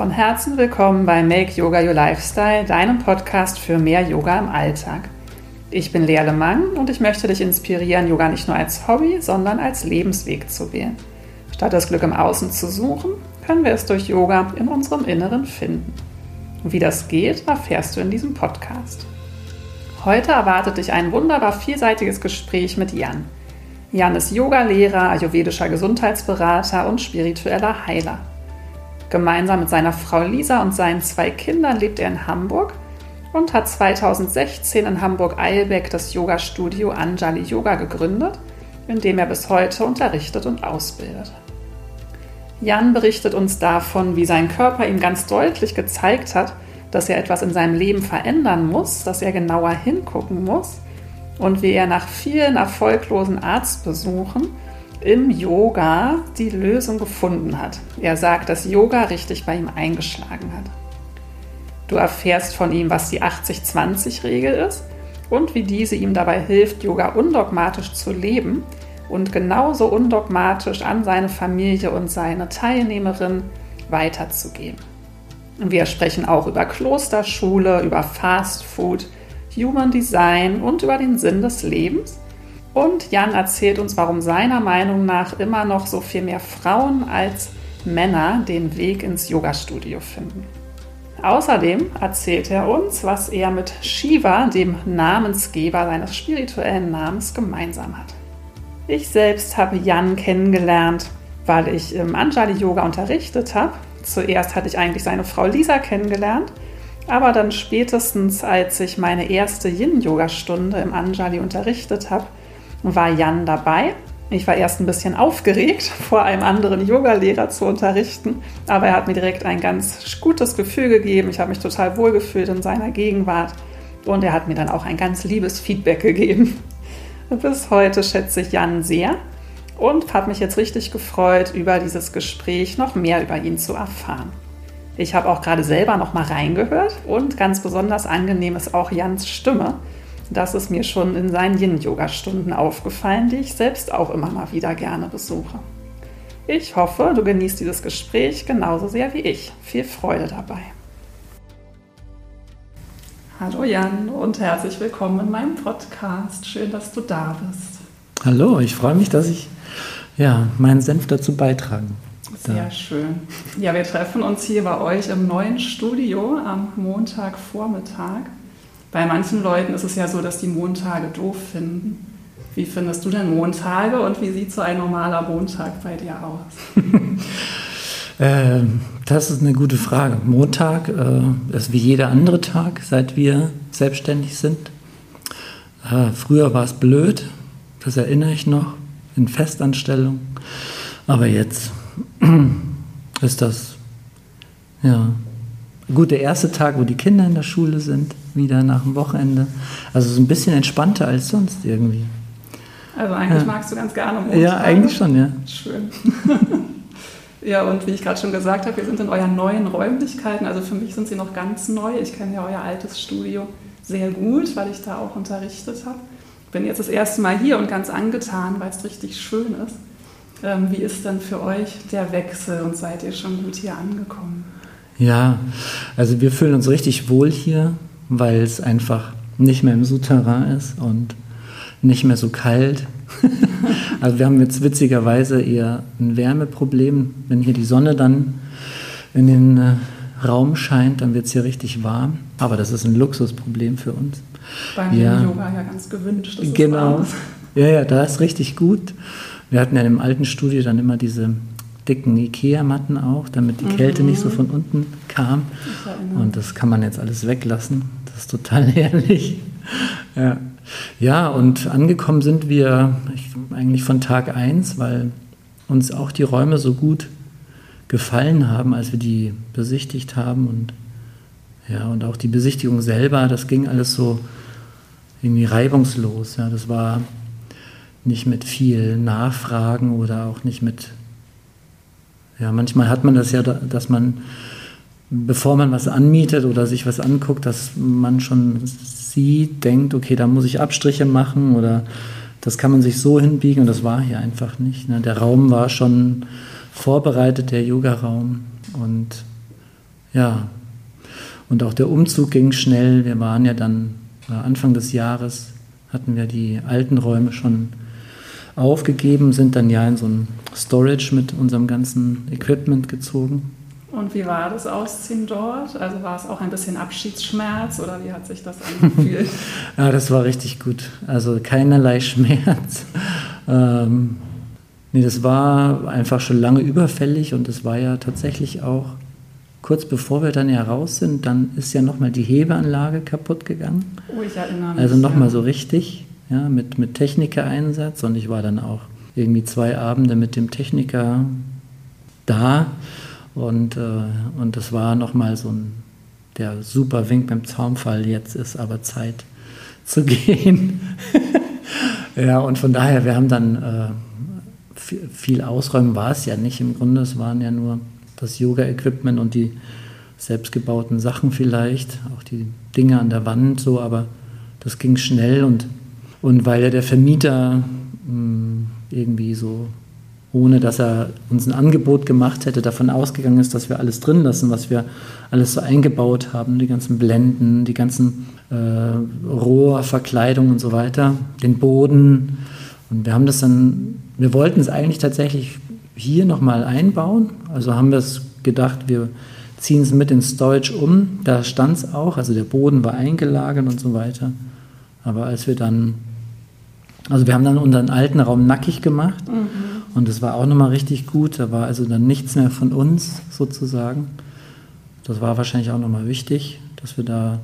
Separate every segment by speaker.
Speaker 1: Von Herzen willkommen bei Make Yoga Your Lifestyle, deinem Podcast für mehr Yoga im Alltag. Ich bin Lea Lemang und ich möchte dich inspirieren, Yoga nicht nur als Hobby, sondern als Lebensweg zu wählen. Statt das Glück im Außen zu suchen, können wir es durch Yoga in unserem Inneren finden. Und wie das geht, erfährst du in diesem Podcast. Heute erwartet dich ein wunderbar vielseitiges Gespräch mit Jan. Jan ist Yogalehrer, ayurvedischer Gesundheitsberater und spiritueller Heiler. Gemeinsam mit seiner Frau Lisa und seinen zwei Kindern lebt er in Hamburg und hat 2016 in Hamburg-Eilbeck das Yoga-Studio Anjali Yoga gegründet, in dem er bis heute unterrichtet und ausbildet. Jan berichtet uns davon, wie sein Körper ihm ganz deutlich gezeigt hat, dass er etwas in seinem Leben verändern muss, dass er genauer hingucken muss und wie er nach vielen erfolglosen Arztbesuchen im Yoga die Lösung gefunden hat. Er sagt, dass Yoga richtig bei ihm eingeschlagen hat. Du erfährst von ihm, was die 80-20-Regel ist und wie diese ihm dabei hilft, Yoga undogmatisch zu leben und genauso undogmatisch an seine Familie und seine Teilnehmerin weiterzugeben. Wir sprechen auch über Klosterschule, über Fast Food, Human Design und über den Sinn des Lebens. Und Jan erzählt uns, warum seiner Meinung nach immer noch so viel mehr Frauen als Männer den Weg ins Yoga-Studio finden. Außerdem erzählt er uns, was er mit Shiva, dem Namensgeber seines spirituellen Namens, gemeinsam hat. Ich selbst habe Jan kennengelernt, weil ich im Anjali Yoga unterrichtet habe Zuerst hatte ich eigentlich seine Frau Lisa kennengelernt, aber dann spätestens, als ich meine erste Yin-Yoga-Stunde im Anjali unterrichtet habe, war Jan dabei. Ich war erst ein bisschen aufgeregt, vor einem anderen Yogalehrer zu unterrichten, aber er hat mir direkt ein ganz gutes Gefühl gegeben. Ich habe mich total wohlgefühlt in seiner Gegenwart und er hat mir dann auch ein ganz liebes Feedback gegeben. Bis heute schätze ich Jan sehr und habe mich jetzt richtig gefreut, über dieses Gespräch noch mehr über ihn zu erfahren. Ich habe auch gerade selber noch mal reingehört und ganz besonders angenehm ist auch Jans Stimme. Das ist mir schon in seinen Yin-Yoga-Stunden aufgefallen, die ich selbst auch immer mal wieder gerne besuche. Ich hoffe, du genießt dieses Gespräch genauso sehr wie ich. Viel Freude dabei. Hallo Jan und herzlich willkommen in meinem Podcast. Schön, dass du da bist.
Speaker 2: Hallo, ich freue mich, dass ich ja, meinen Senf dazu beitragen.
Speaker 1: Sehr da. schön. Ja, wir treffen uns hier bei euch im neuen Studio am Montagvormittag. Bei manchen Leuten ist es ja so, dass die Montage doof finden. Wie findest du denn Montage und wie sieht so ein normaler Montag bei dir aus?
Speaker 2: äh, das ist eine gute Frage. Montag äh, ist wie jeder andere Tag, seit wir selbstständig sind. Äh, früher war es blöd, das erinnere ich noch in Festanstellung. Aber jetzt ist das ja gut der erste Tag, wo die Kinder in der Schule sind, wieder nach dem Wochenende. Also so ein bisschen entspannter als sonst irgendwie.
Speaker 1: Also eigentlich ja. magst du ganz gerne Montage.
Speaker 2: Ja, eigentlich schon, ja.
Speaker 1: Schön. ja, und wie ich gerade schon gesagt habe, wir sind in euren neuen Räumlichkeiten. Also für mich sind sie noch ganz neu. Ich kenne ja euer altes Studio sehr gut, weil ich da auch unterrichtet habe bin jetzt das erste Mal hier und ganz angetan, weil es richtig schön ist. Ähm, wie ist denn für euch der Wechsel und seid ihr schon gut hier angekommen?
Speaker 2: Ja, also wir fühlen uns richtig wohl hier, weil es einfach nicht mehr im Souterrain ist und nicht mehr so kalt. also wir haben jetzt witzigerweise eher ein Wärmeproblem. Wenn hier die Sonne dann in den äh, Raum scheint, dann wird es hier richtig warm. Aber das ist ein Luxusproblem für uns.
Speaker 1: Beim ja. Yoga ja ganz gewünscht.
Speaker 2: genau. Ja, ja, da ist richtig gut. Wir hatten ja im alten Studio dann immer diese dicken Ikea-Matten auch, damit die mhm. Kälte nicht so von unten kam. Und das kann man jetzt alles weglassen. Das ist total herrlich. Ja. ja, und angekommen sind wir eigentlich von Tag 1, weil uns auch die Räume so gut gefallen haben, als wir die besichtigt haben. Und ja, und auch die Besichtigung selber, das ging alles so irgendwie reibungslos. Ja, das war nicht mit viel Nachfragen oder auch nicht mit, ja, manchmal hat man das ja, dass man, bevor man was anmietet oder sich was anguckt, dass man schon sieht, denkt, okay, da muss ich Abstriche machen oder das kann man sich so hinbiegen und das war hier einfach nicht. Ne? Der Raum war schon vorbereitet, der Yoga-Raum und ja, und auch der Umzug ging schnell. Wir waren ja dann äh, Anfang des Jahres, hatten wir die alten Räume schon aufgegeben, sind dann ja in so ein Storage mit unserem ganzen Equipment gezogen.
Speaker 1: Und wie war das Ausziehen dort? Also war es auch ein bisschen Abschiedsschmerz oder wie hat sich das angefühlt?
Speaker 2: ja, das war richtig gut. Also keinerlei Schmerz. ähm, nee, das war einfach schon lange überfällig und es war ja tatsächlich auch kurz bevor wir dann ja raus sind, dann ist ja nochmal die Hebeanlage kaputt gegangen.
Speaker 1: Oh, ich erinnere mich.
Speaker 2: Also nochmal ja. so richtig, ja, mit, mit Techniker-Einsatz. Und ich war dann auch irgendwie zwei Abende mit dem Techniker da. Und, äh, und das war nochmal so ein, der super Wink beim Zaumfall, jetzt ist aber Zeit zu gehen. ja, und von daher, wir haben dann äh, viel Ausräumen war es ja nicht. Im Grunde, es waren ja nur das Yoga-Equipment und die selbstgebauten Sachen vielleicht, auch die Dinge an der Wand so, aber das ging schnell und, und weil ja der Vermieter mh, hm, irgendwie so, ohne dass er uns ein Angebot gemacht hätte, davon ausgegangen ist, dass wir alles drin lassen, was wir alles so eingebaut haben, die ganzen Blenden, die ganzen äh, Rohrverkleidungen und so weiter, den Boden. Und wir haben das dann, wir wollten es eigentlich tatsächlich hier nochmal einbauen. Also haben wir es gedacht, wir ziehen es mit ins Storage um. Da stand es auch, also der Boden war eingelagert und so weiter. Aber als wir dann, also wir haben dann unseren alten Raum nackig gemacht mhm. und das war auch nochmal richtig gut. Da war also dann nichts mehr von uns sozusagen. Das war wahrscheinlich auch nochmal wichtig, dass wir da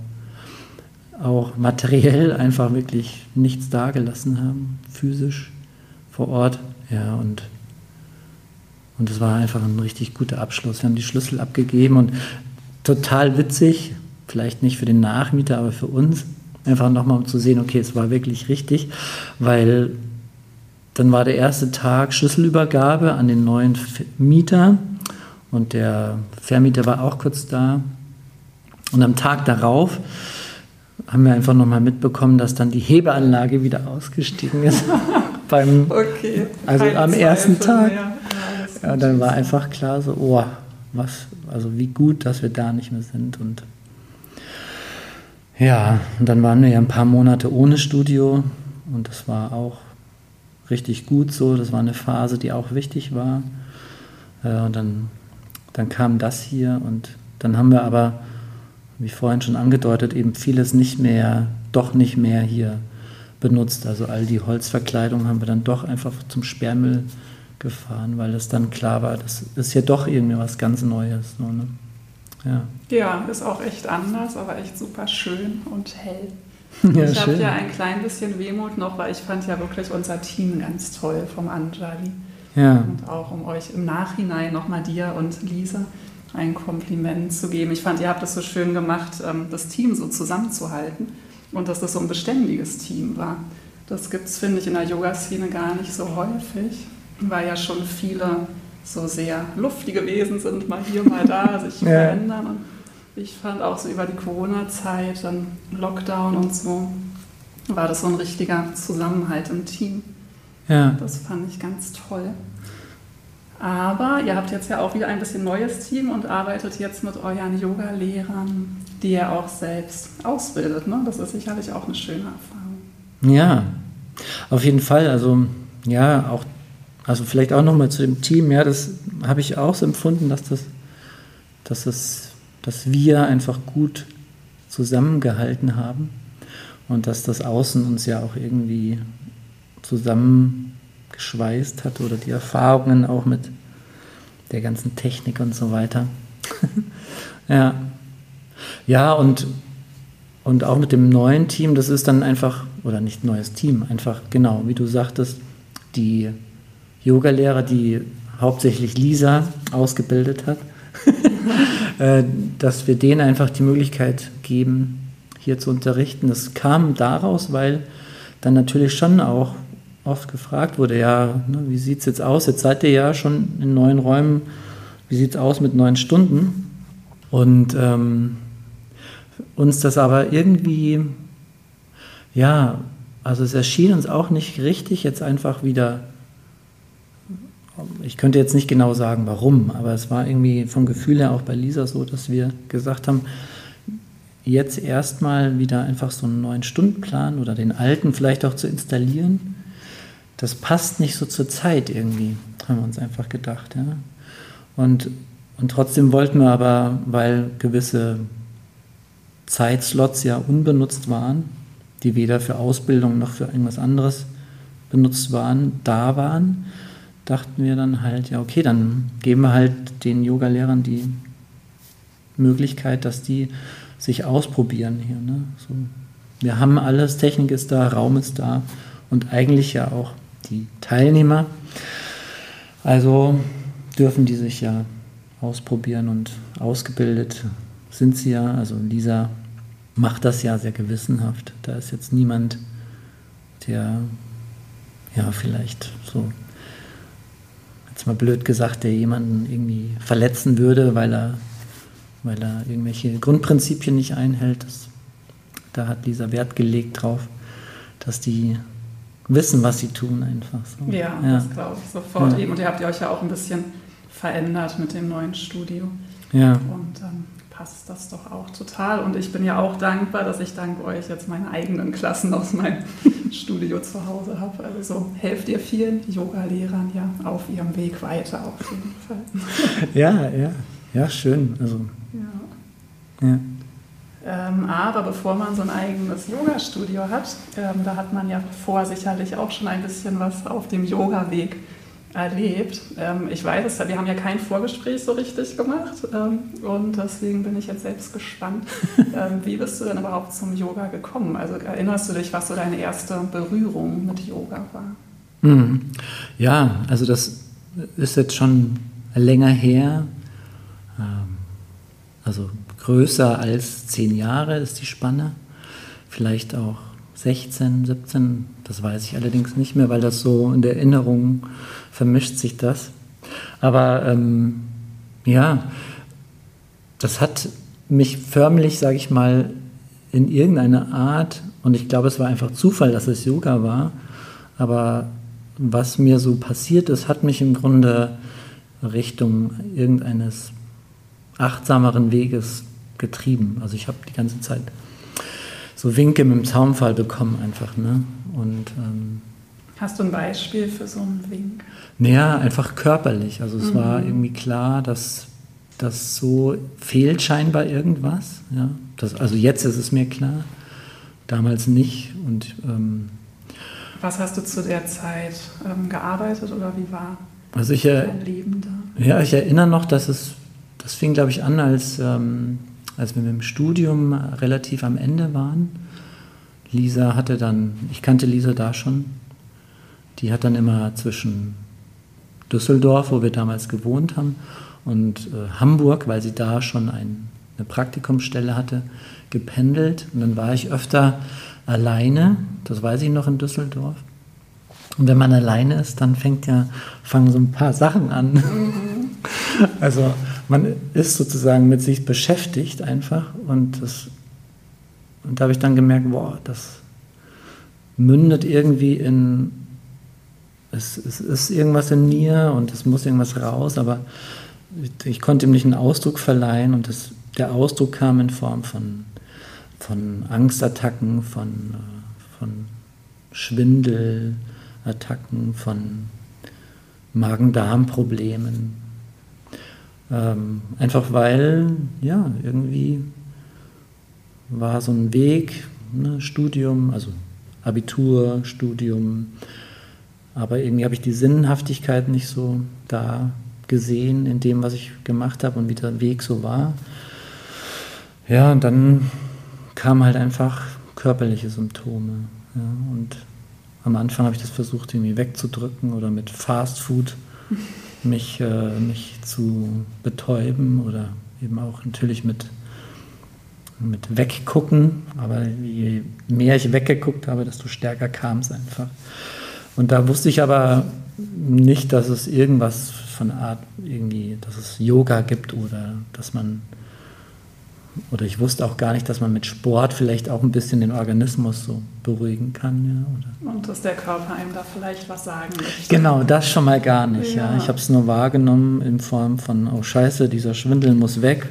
Speaker 2: auch materiell einfach wirklich nichts dagelassen haben, physisch vor Ort. Ja, und und es war einfach ein richtig guter Abschluss. Wir haben die Schlüssel abgegeben und total witzig, vielleicht nicht für den Nachmieter, aber für uns, einfach nochmal um zu sehen, okay, es war wirklich richtig, weil dann war der erste Tag Schlüsselübergabe an den neuen Mieter und der Vermieter war auch kurz da. Und am Tag darauf haben wir einfach nochmal mitbekommen, dass dann die Hebeanlage wieder ausgestiegen ist. beim, okay, also am ersten Tag. Mehr. Ja, und dann war einfach klar so, oh, was, also wie gut, dass wir da nicht mehr sind. Und ja, und dann waren wir ja ein paar Monate ohne Studio und das war auch richtig gut so. Das war eine Phase, die auch wichtig war. Äh, und dann, dann kam das hier und dann haben wir aber, wie vorhin schon angedeutet, eben vieles nicht mehr, doch nicht mehr hier benutzt. Also all die Holzverkleidung haben wir dann doch einfach zum Sperrmüll gefahren, weil es dann klar war, das ist ja doch irgendwie was ganz Neues. So, ne?
Speaker 1: Ja. ja, ist auch echt anders, aber echt super schön und hell. Ja, ich habe ja ein klein bisschen Wehmut noch, weil ich fand ja wirklich unser Team ganz toll vom Anjali. Ja. Und auch um euch im Nachhinein nochmal dir und Lisa ein Kompliment zu geben. Ich fand, ihr habt es so schön gemacht, ähm, das Team so zusammenzuhalten und dass das so ein beständiges Team war. Das gibt es, finde ich, in der Yoga-Szene gar nicht so häufig weil ja schon viele so sehr luftige Wesen sind, mal hier, mal da, sich ja. verändern. Und ich fand auch so über die Corona-Zeit, dann Lockdown und so, war das so ein richtiger Zusammenhalt im Team. Ja. Das fand ich ganz toll. Aber ihr habt jetzt ja auch wieder ein bisschen neues Team und arbeitet jetzt mit euren Yoga-Lehrern, die ihr auch selbst ausbildet. Ne? Das ist sicherlich auch eine schöne Erfahrung.
Speaker 2: Ja, auf jeden Fall. Also ja, auch also vielleicht auch nochmal zu dem Team, ja, das habe ich auch so empfunden, dass das, dass das, dass wir einfach gut zusammengehalten haben und dass das Außen uns ja auch irgendwie zusammengeschweißt hat oder die Erfahrungen auch mit der ganzen Technik und so weiter. ja. Ja, und, und auch mit dem neuen Team, das ist dann einfach, oder nicht neues Team, einfach genau, wie du sagtest, die Yogalehrer, die hauptsächlich Lisa ausgebildet hat, äh, dass wir denen einfach die Möglichkeit geben, hier zu unterrichten. Das kam daraus, weil dann natürlich schon auch oft gefragt wurde, ja, ne, wie sieht es jetzt aus? Jetzt seid ihr ja schon in neuen Räumen, wie sieht es aus mit neun Stunden? Und ähm, uns das aber irgendwie, ja, also es erschien uns auch nicht richtig, jetzt einfach wieder ich könnte jetzt nicht genau sagen, warum, aber es war irgendwie vom Gefühl her auch bei Lisa so, dass wir gesagt haben, jetzt erstmal wieder einfach so einen neuen Stundenplan oder den alten vielleicht auch zu installieren. Das passt nicht so zur Zeit irgendwie, haben wir uns einfach gedacht. Ja. Und, und trotzdem wollten wir aber, weil gewisse Zeitslots ja unbenutzt waren, die weder für Ausbildung noch für irgendwas anderes benutzt waren, da waren, dachten wir dann halt, ja, okay, dann geben wir halt den Yoga-Lehrern die Möglichkeit, dass die sich ausprobieren hier. Ne? So, wir haben alles, Technik ist da, Raum ist da und eigentlich ja auch die Teilnehmer. Also dürfen die sich ja ausprobieren und ausgebildet sind sie ja. Also Lisa macht das ja sehr gewissenhaft. Da ist jetzt niemand, der ja vielleicht so, jetzt mal blöd gesagt, der jemanden irgendwie verletzen würde, weil er, weil er irgendwelche Grundprinzipien nicht einhält. Das, da hat Lisa Wert gelegt drauf, dass die wissen, was sie tun einfach.
Speaker 1: So. Ja, ja, das glaube ich sofort. Ja. Und ihr habt ihr euch ja auch ein bisschen verändert mit dem neuen Studio.
Speaker 2: Ja.
Speaker 1: Und ähm, passt das doch auch total. Und ich bin ja auch dankbar, dass ich dank euch jetzt meine eigenen Klassen aus meinem Studio zu Hause habe. Also so helft ihr vielen Yoga-Lehrern ja auf ihrem Weg weiter auf jeden Fall.
Speaker 2: Ja, ja, ja, schön. Also,
Speaker 1: ja. ja. Ähm, aber bevor man so ein eigenes Yoga-Studio hat, ähm, da hat man ja vor sicherlich auch schon ein bisschen was auf dem Yoga-Weg erlebt. Ähm, ich weiß es, wir haben ja kein Vorgespräch so richtig gemacht ähm, und deswegen bin ich jetzt selbst gespannt. Ähm, wie bist du denn überhaupt zum Yoga gekommen? Also erinnerst du dich, was so deine erste Berührung mit Yoga war?
Speaker 2: Mhm. Ja, also das ist jetzt schon länger her. Also größer als zehn Jahre ist die Spanne. Vielleicht auch 16, 17, das weiß ich allerdings nicht mehr, weil das so in der Erinnerung vermischt sich das. Aber ähm, ja, das hat mich förmlich, sage ich mal, in irgendeiner Art, und ich glaube, es war einfach Zufall, dass es Yoga war, aber was mir so passiert ist, hat mich im Grunde Richtung irgendeines achtsameren Weges getrieben. Also ich habe die ganze Zeit so Winke mit dem Zaunfall bekommen einfach. Ne? Und, ähm,
Speaker 1: Hast du ein Beispiel für so einen Wink?
Speaker 2: Naja, einfach körperlich. Also es mhm. war irgendwie klar, dass das so fehlt scheinbar irgendwas. Ja? Das, also jetzt ist es mir klar, damals nicht. Und, ähm,
Speaker 1: Was hast du zu der Zeit ähm, gearbeitet oder wie war
Speaker 2: also ich, dein Leben da? Ja, ich erinnere noch, dass es, das fing glaube ich an als ähm, als wir mit dem Studium relativ am Ende waren. Lisa hatte dann, ich kannte Lisa da schon, die hat dann immer zwischen Düsseldorf, wo wir damals gewohnt haben, und äh, Hamburg, weil sie da schon ein, eine Praktikumsstelle hatte, gependelt. Und dann war ich öfter alleine, das weiß ich noch in Düsseldorf. Und wenn man alleine ist, dann fängt ja, fangen so ein paar Sachen an. Mhm. Also man ist sozusagen mit sich beschäftigt einfach und das und da habe ich dann gemerkt, boah, das mündet irgendwie in es, es ist irgendwas in mir und es muss irgendwas raus, aber ich konnte ihm nicht einen Ausdruck verleihen und das, der Ausdruck kam in Form von, von Angstattacken, von, äh, von Schwindelattacken, von Magen-Darm-Problemen, ähm, einfach weil, ja, irgendwie war so ein Weg, ne, Studium, also Abitur, Studium, aber irgendwie habe ich die Sinnhaftigkeit nicht so da gesehen in dem, was ich gemacht habe und wie der Weg so war. Ja, und dann kamen halt einfach körperliche Symptome. Ja, und am Anfang habe ich das versucht, irgendwie wegzudrücken oder mit Fast Food mich, äh, mich zu betäuben oder eben auch natürlich mit, mit Weggucken. Aber je mehr ich weggeguckt habe, desto stärker kam es einfach. Und da wusste ich aber nicht, dass es irgendwas von Art irgendwie, dass es Yoga gibt oder dass man oder ich wusste auch gar nicht, dass man mit Sport vielleicht auch ein bisschen den Organismus so beruhigen kann.
Speaker 1: Ja, Und dass der Körper einem da vielleicht was sagen möchte.
Speaker 2: Genau, das schon mal gar nicht. Ja. ja. Ich habe es nur wahrgenommen in Form von, oh scheiße, dieser Schwindel muss weg.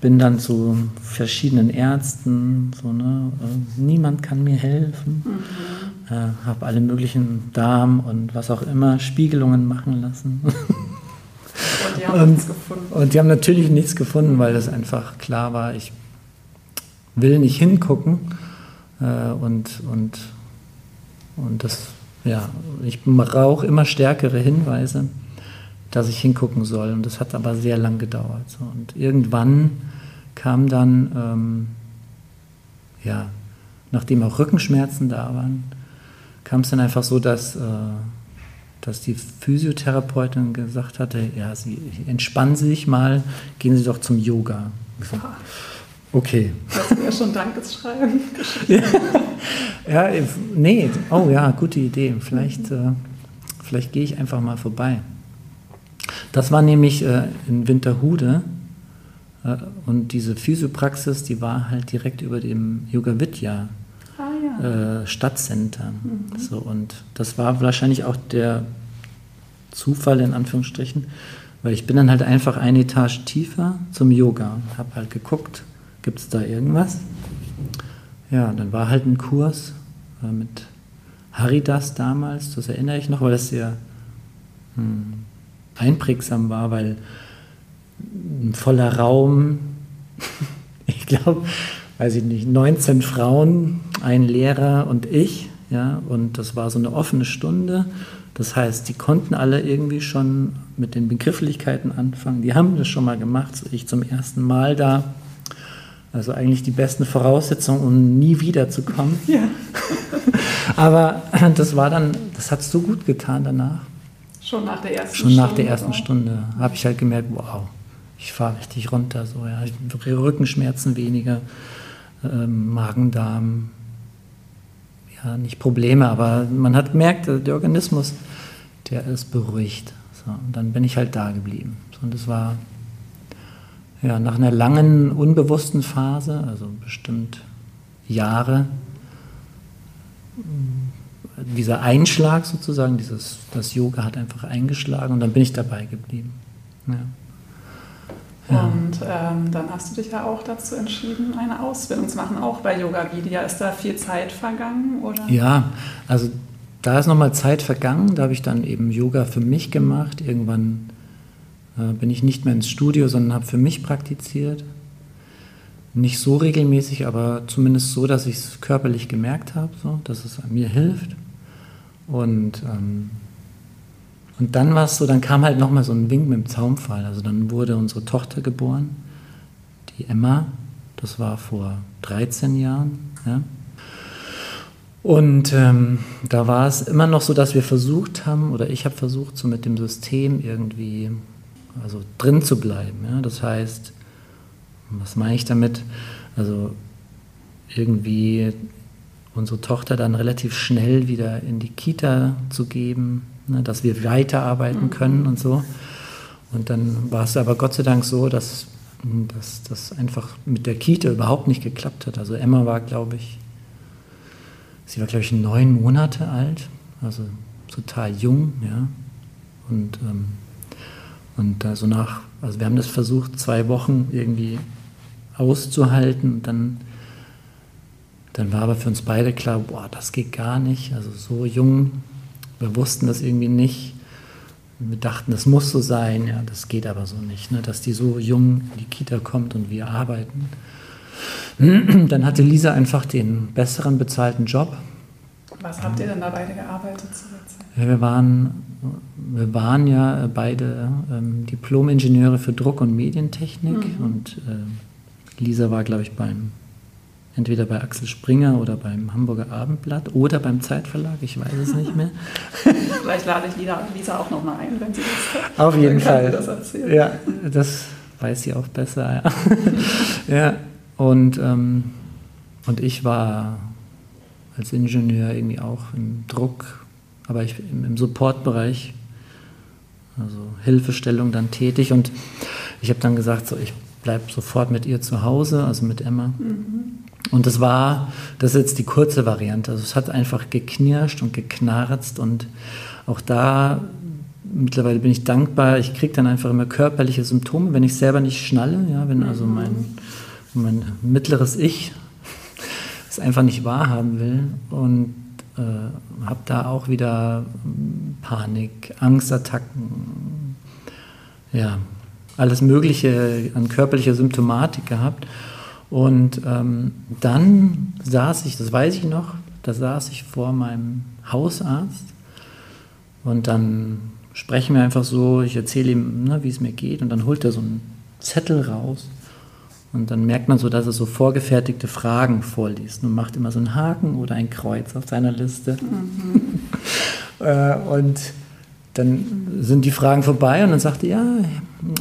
Speaker 2: Bin dann zu verschiedenen Ärzten, so, ne, äh, niemand kann mir helfen. Mhm. Äh, habe alle möglichen Darm und was auch immer Spiegelungen machen lassen.
Speaker 1: die haben und, nichts gefunden.
Speaker 2: Und die haben natürlich nichts gefunden, weil es einfach klar war, ich will nicht hingucken. Äh, und, und, und das, ja, ich brauche immer stärkere Hinweise, dass ich hingucken soll. Und das hat aber sehr lang gedauert. So. Und irgendwann kam dann, ähm, ja, nachdem auch Rückenschmerzen da waren, kam es dann einfach so, dass äh, dass die Physiotherapeutin gesagt hatte, ja, Sie entspannen Sie sich mal, gehen Sie doch zum Yoga. Okay.
Speaker 1: Das wäre schon Dankeschreiben.
Speaker 2: ja, nee, oh ja, gute Idee. Vielleicht, äh, vielleicht gehe ich einfach mal vorbei. Das war nämlich äh, in Winterhude äh, und diese Physiopraxis, die war halt direkt über dem Yoga Vidya äh, Stadtcenter. Mhm. So, und das war wahrscheinlich auch der Zufall in Anführungsstrichen, weil ich bin dann halt einfach eine Etage tiefer zum Yoga habe halt geguckt, gibt es da irgendwas? Ja, dann war halt ein Kurs äh, mit Haridas damals, das erinnere ich noch, weil das sehr hm, einprägsam war, weil ein voller Raum, ich glaube, weiß ich nicht, 19 Frauen, ein Lehrer und ich, ja, und das war so eine offene Stunde. Das heißt, die konnten alle irgendwie schon mit den Begrifflichkeiten anfangen. Die haben das schon mal gemacht, so ich zum ersten Mal da. Also eigentlich die besten Voraussetzungen, um nie wiederzukommen. Ja. Aber das war dann, das hat so gut getan danach.
Speaker 1: Schon nach der ersten
Speaker 2: Stunde. Schon nach der ersten Stunde habe ich halt gemerkt, wow, ich fahre richtig runter. So, ja. Rückenschmerzen weniger, ähm, Magen-Darm, ja, nicht Probleme, aber man hat gemerkt, der Organismus, der ist beruhigt. So, und dann bin ich halt da geblieben. So, und das war ja, nach einer langen, unbewussten Phase, also bestimmt Jahre, dieser Einschlag sozusagen, dieses, das Yoga hat einfach eingeschlagen und dann bin ich dabei geblieben. Ja.
Speaker 1: Und ähm, dann hast du dich ja auch dazu entschieden, eine Ausbildung zu machen, auch bei Yoga Vidya. Ist da viel Zeit vergangen? Oder?
Speaker 2: Ja, also da ist nochmal Zeit vergangen. Da habe ich dann eben Yoga für mich gemacht. Irgendwann äh, bin ich nicht mehr ins Studio, sondern habe für mich praktiziert. Nicht so regelmäßig, aber zumindest so, dass ich es körperlich gemerkt habe, so, dass es mir hilft. Und ähm, und dann war es so, dann kam halt nochmal so ein Wink mit dem Zaumfall. Also dann wurde unsere Tochter geboren, die Emma. Das war vor 13 Jahren. Ja. Und ähm, da war es immer noch so, dass wir versucht haben, oder ich habe versucht, so mit dem System irgendwie also drin zu bleiben. Ja. Das heißt, was meine ich damit? Also irgendwie unsere Tochter dann relativ schnell wieder in die Kita zu geben, ne, dass wir weiterarbeiten mhm. können und so. Und dann war es aber Gott sei Dank so, dass, dass das einfach mit der Kita überhaupt nicht geklappt hat. Also Emma war, glaube ich, sie war, glaube ich, neun Monate alt, also total jung, ja. Und, ähm, und also nach, also wir haben das versucht, zwei Wochen irgendwie auszuhalten und dann dann war aber für uns beide klar, boah, das geht gar nicht. Also so jung wir wussten das irgendwie nicht. Wir dachten, das muss so sein, ja, das geht aber so nicht, ne? dass die so jung in die Kita kommt und wir arbeiten. Dann hatte Lisa einfach den besseren bezahlten Job.
Speaker 1: Was habt ihr denn da beide gearbeitet zu
Speaker 2: Ja, wir, waren, wir waren ja beide ähm, Diplom-Ingenieure für Druck- und Medientechnik mhm. und äh, Lisa war, glaube ich, beim entweder bei Axel Springer oder beim Hamburger Abendblatt oder beim Zeitverlag, ich weiß es nicht mehr.
Speaker 1: Vielleicht lade ich Lisa, auch noch mal ein, wenn sie das.
Speaker 2: Auf jeden Fall. Das. Ja, das weiß sie auch besser. Ja, ja. Und, ähm, und ich war als Ingenieur irgendwie auch im Druck, aber ich im, im Supportbereich, also Hilfestellung dann tätig und ich habe dann gesagt, so, ich bleib sofort mit ihr zu Hause, also mit Emma. Mhm. Und das war, das ist jetzt die kurze Variante. Also es hat einfach geknirscht und geknarzt und auch da mittlerweile bin ich dankbar. Ich kriege dann einfach immer körperliche Symptome, wenn ich selber nicht schnalle, ja, wenn also mhm. mein, mein mittleres Ich es einfach nicht wahrhaben will und äh, habe da auch wieder Panik, Angstattacken, ja, alles Mögliche an körperlicher Symptomatik gehabt. Und ähm, dann saß ich, das weiß ich noch, da saß ich vor meinem Hausarzt und dann sprechen wir einfach so, ich erzähle ihm, ne, wie es mir geht und dann holt er so einen Zettel raus und dann merkt man so, dass er so vorgefertigte Fragen vorliest und macht immer so einen Haken oder ein Kreuz auf seiner Liste. Mhm. Äh, und dann sind die Fragen vorbei und dann sagt er, ja,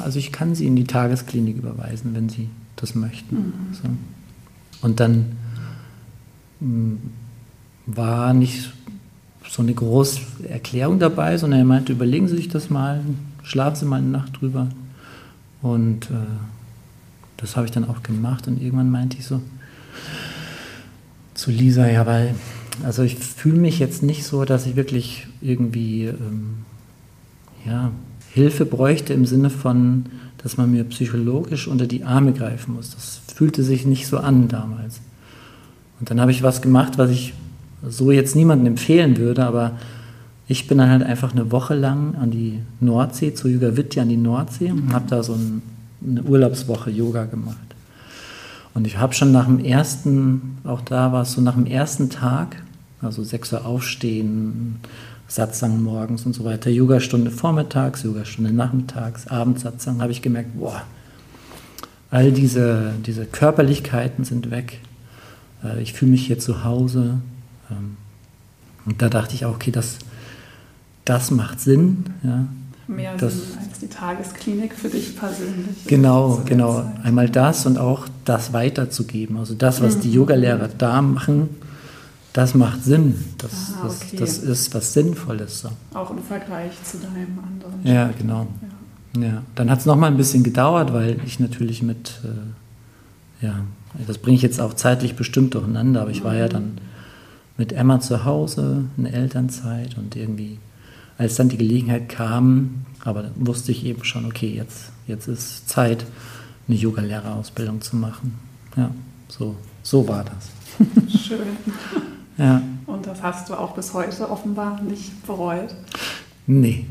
Speaker 2: also ich kann Sie in die Tagesklinik überweisen, wenn Sie das möchten. Mhm. So. Und dann mh, hm, war nicht so eine große Erklärung dabei, sondern er meinte, überlegen Sie sich das mal, schlafen Sie mal eine Nacht drüber. Und äh, das habe ich dann auch gemacht und irgendwann meinte ich so zu Lisa, ja, weil, also ich fühle mich jetzt nicht so, dass ich wirklich irgendwie, ähm, ja, Hilfe bräuchte im Sinne von, dass man mir psychologisch unter die Arme greifen muss. Das fühlte sich nicht so an damals. Und dann habe ich was gemacht, was ich so jetzt niemandem empfehlen würde, aber ich bin dann halt einfach eine Woche lang an die Nordsee, zu Yuga Vidya an die Nordsee und habe da so ein, eine Urlaubswoche Yoga gemacht. Und ich habe schon nach dem ersten, auch da war es so nach dem ersten Tag, also 6 Uhr aufstehen, Satsang morgens und so weiter, Yogastunde vormittags, Yogastunde nachmittags, Abendsatsang, habe ich gemerkt, boah, all diese, diese Körperlichkeiten sind weg. Äh, ich fühle mich hier zu Hause, ähm, und da dachte ich auch, okay, das, das macht Sinn. Ja.
Speaker 1: Mehr das, Sinn als die Tagesklinik für dich persönlich.
Speaker 2: Genau, genau. Einmal das und auch das weiterzugeben. Also das, was mhm. die Yogalehrer da machen, das macht Sinn. Das, ah, okay. das, das, ist was Sinnvolles. So.
Speaker 1: Auch im Vergleich zu deinem anderen.
Speaker 2: Ja, genau. Ja. ja. Dann hat es noch mal ein bisschen gedauert, weil ich natürlich mit, äh, ja, das bringe ich jetzt auch zeitlich bestimmt durcheinander, aber ich mhm. war ja mhm. dann mit Emma zu Hause, eine Elternzeit und irgendwie, als dann die Gelegenheit kam, aber dann wusste ich eben schon, okay, jetzt, jetzt ist Zeit, eine Yoga-Lehrerausbildung zu machen. Ja, so, so war das.
Speaker 1: Schön. Ja. Und das hast du auch bis heute offenbar nicht bereut?
Speaker 2: Nee.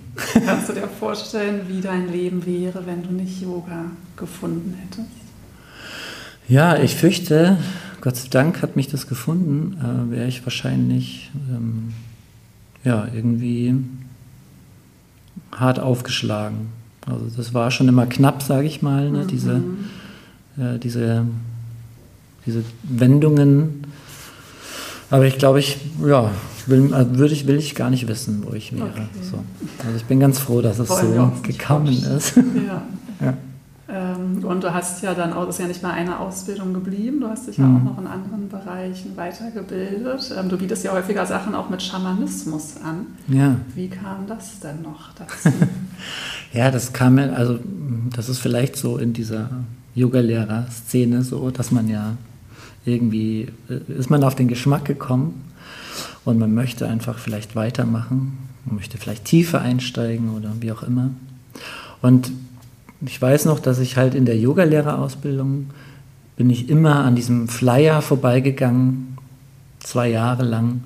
Speaker 1: Kannst du dir vorstellen, wie dein Leben wäre, wenn du nicht Yoga gefunden hättest?
Speaker 2: Ja, ich fürchte, Gott sei Dank hat mich das gefunden, äh, wäre ich wahrscheinlich ähm, ja, irgendwie hart aufgeschlagen. Also das war schon immer knapp, sage ich mal, ne? mhm. diese, äh, diese, diese Wendungen. Aber ich glaube, ich, ja, will, also würde ich, will ich gar nicht wissen, wo ich wäre. Okay. So. Also ich bin ganz froh, dass es so gekommen ist. Ja.
Speaker 1: ja. Ähm, und du hast ja dann auch, ist ja nicht mal eine Ausbildung geblieben, du hast dich ja mhm. auch noch in anderen Bereichen weitergebildet. Ähm, du bietest ja häufiger Sachen auch mit Schamanismus an. Ja. Wie kam das denn noch dazu?
Speaker 2: ja, das kam, also das ist vielleicht so in dieser Yoga-Lehrer-Szene so, dass man ja irgendwie, äh, ist man auf den Geschmack gekommen und man möchte einfach vielleicht weitermachen, man möchte vielleicht tiefer einsteigen oder wie auch immer. Und ich weiß noch, dass ich halt in der Yogalehrerausbildung bin ich immer an diesem Flyer vorbeigegangen, zwei Jahre lang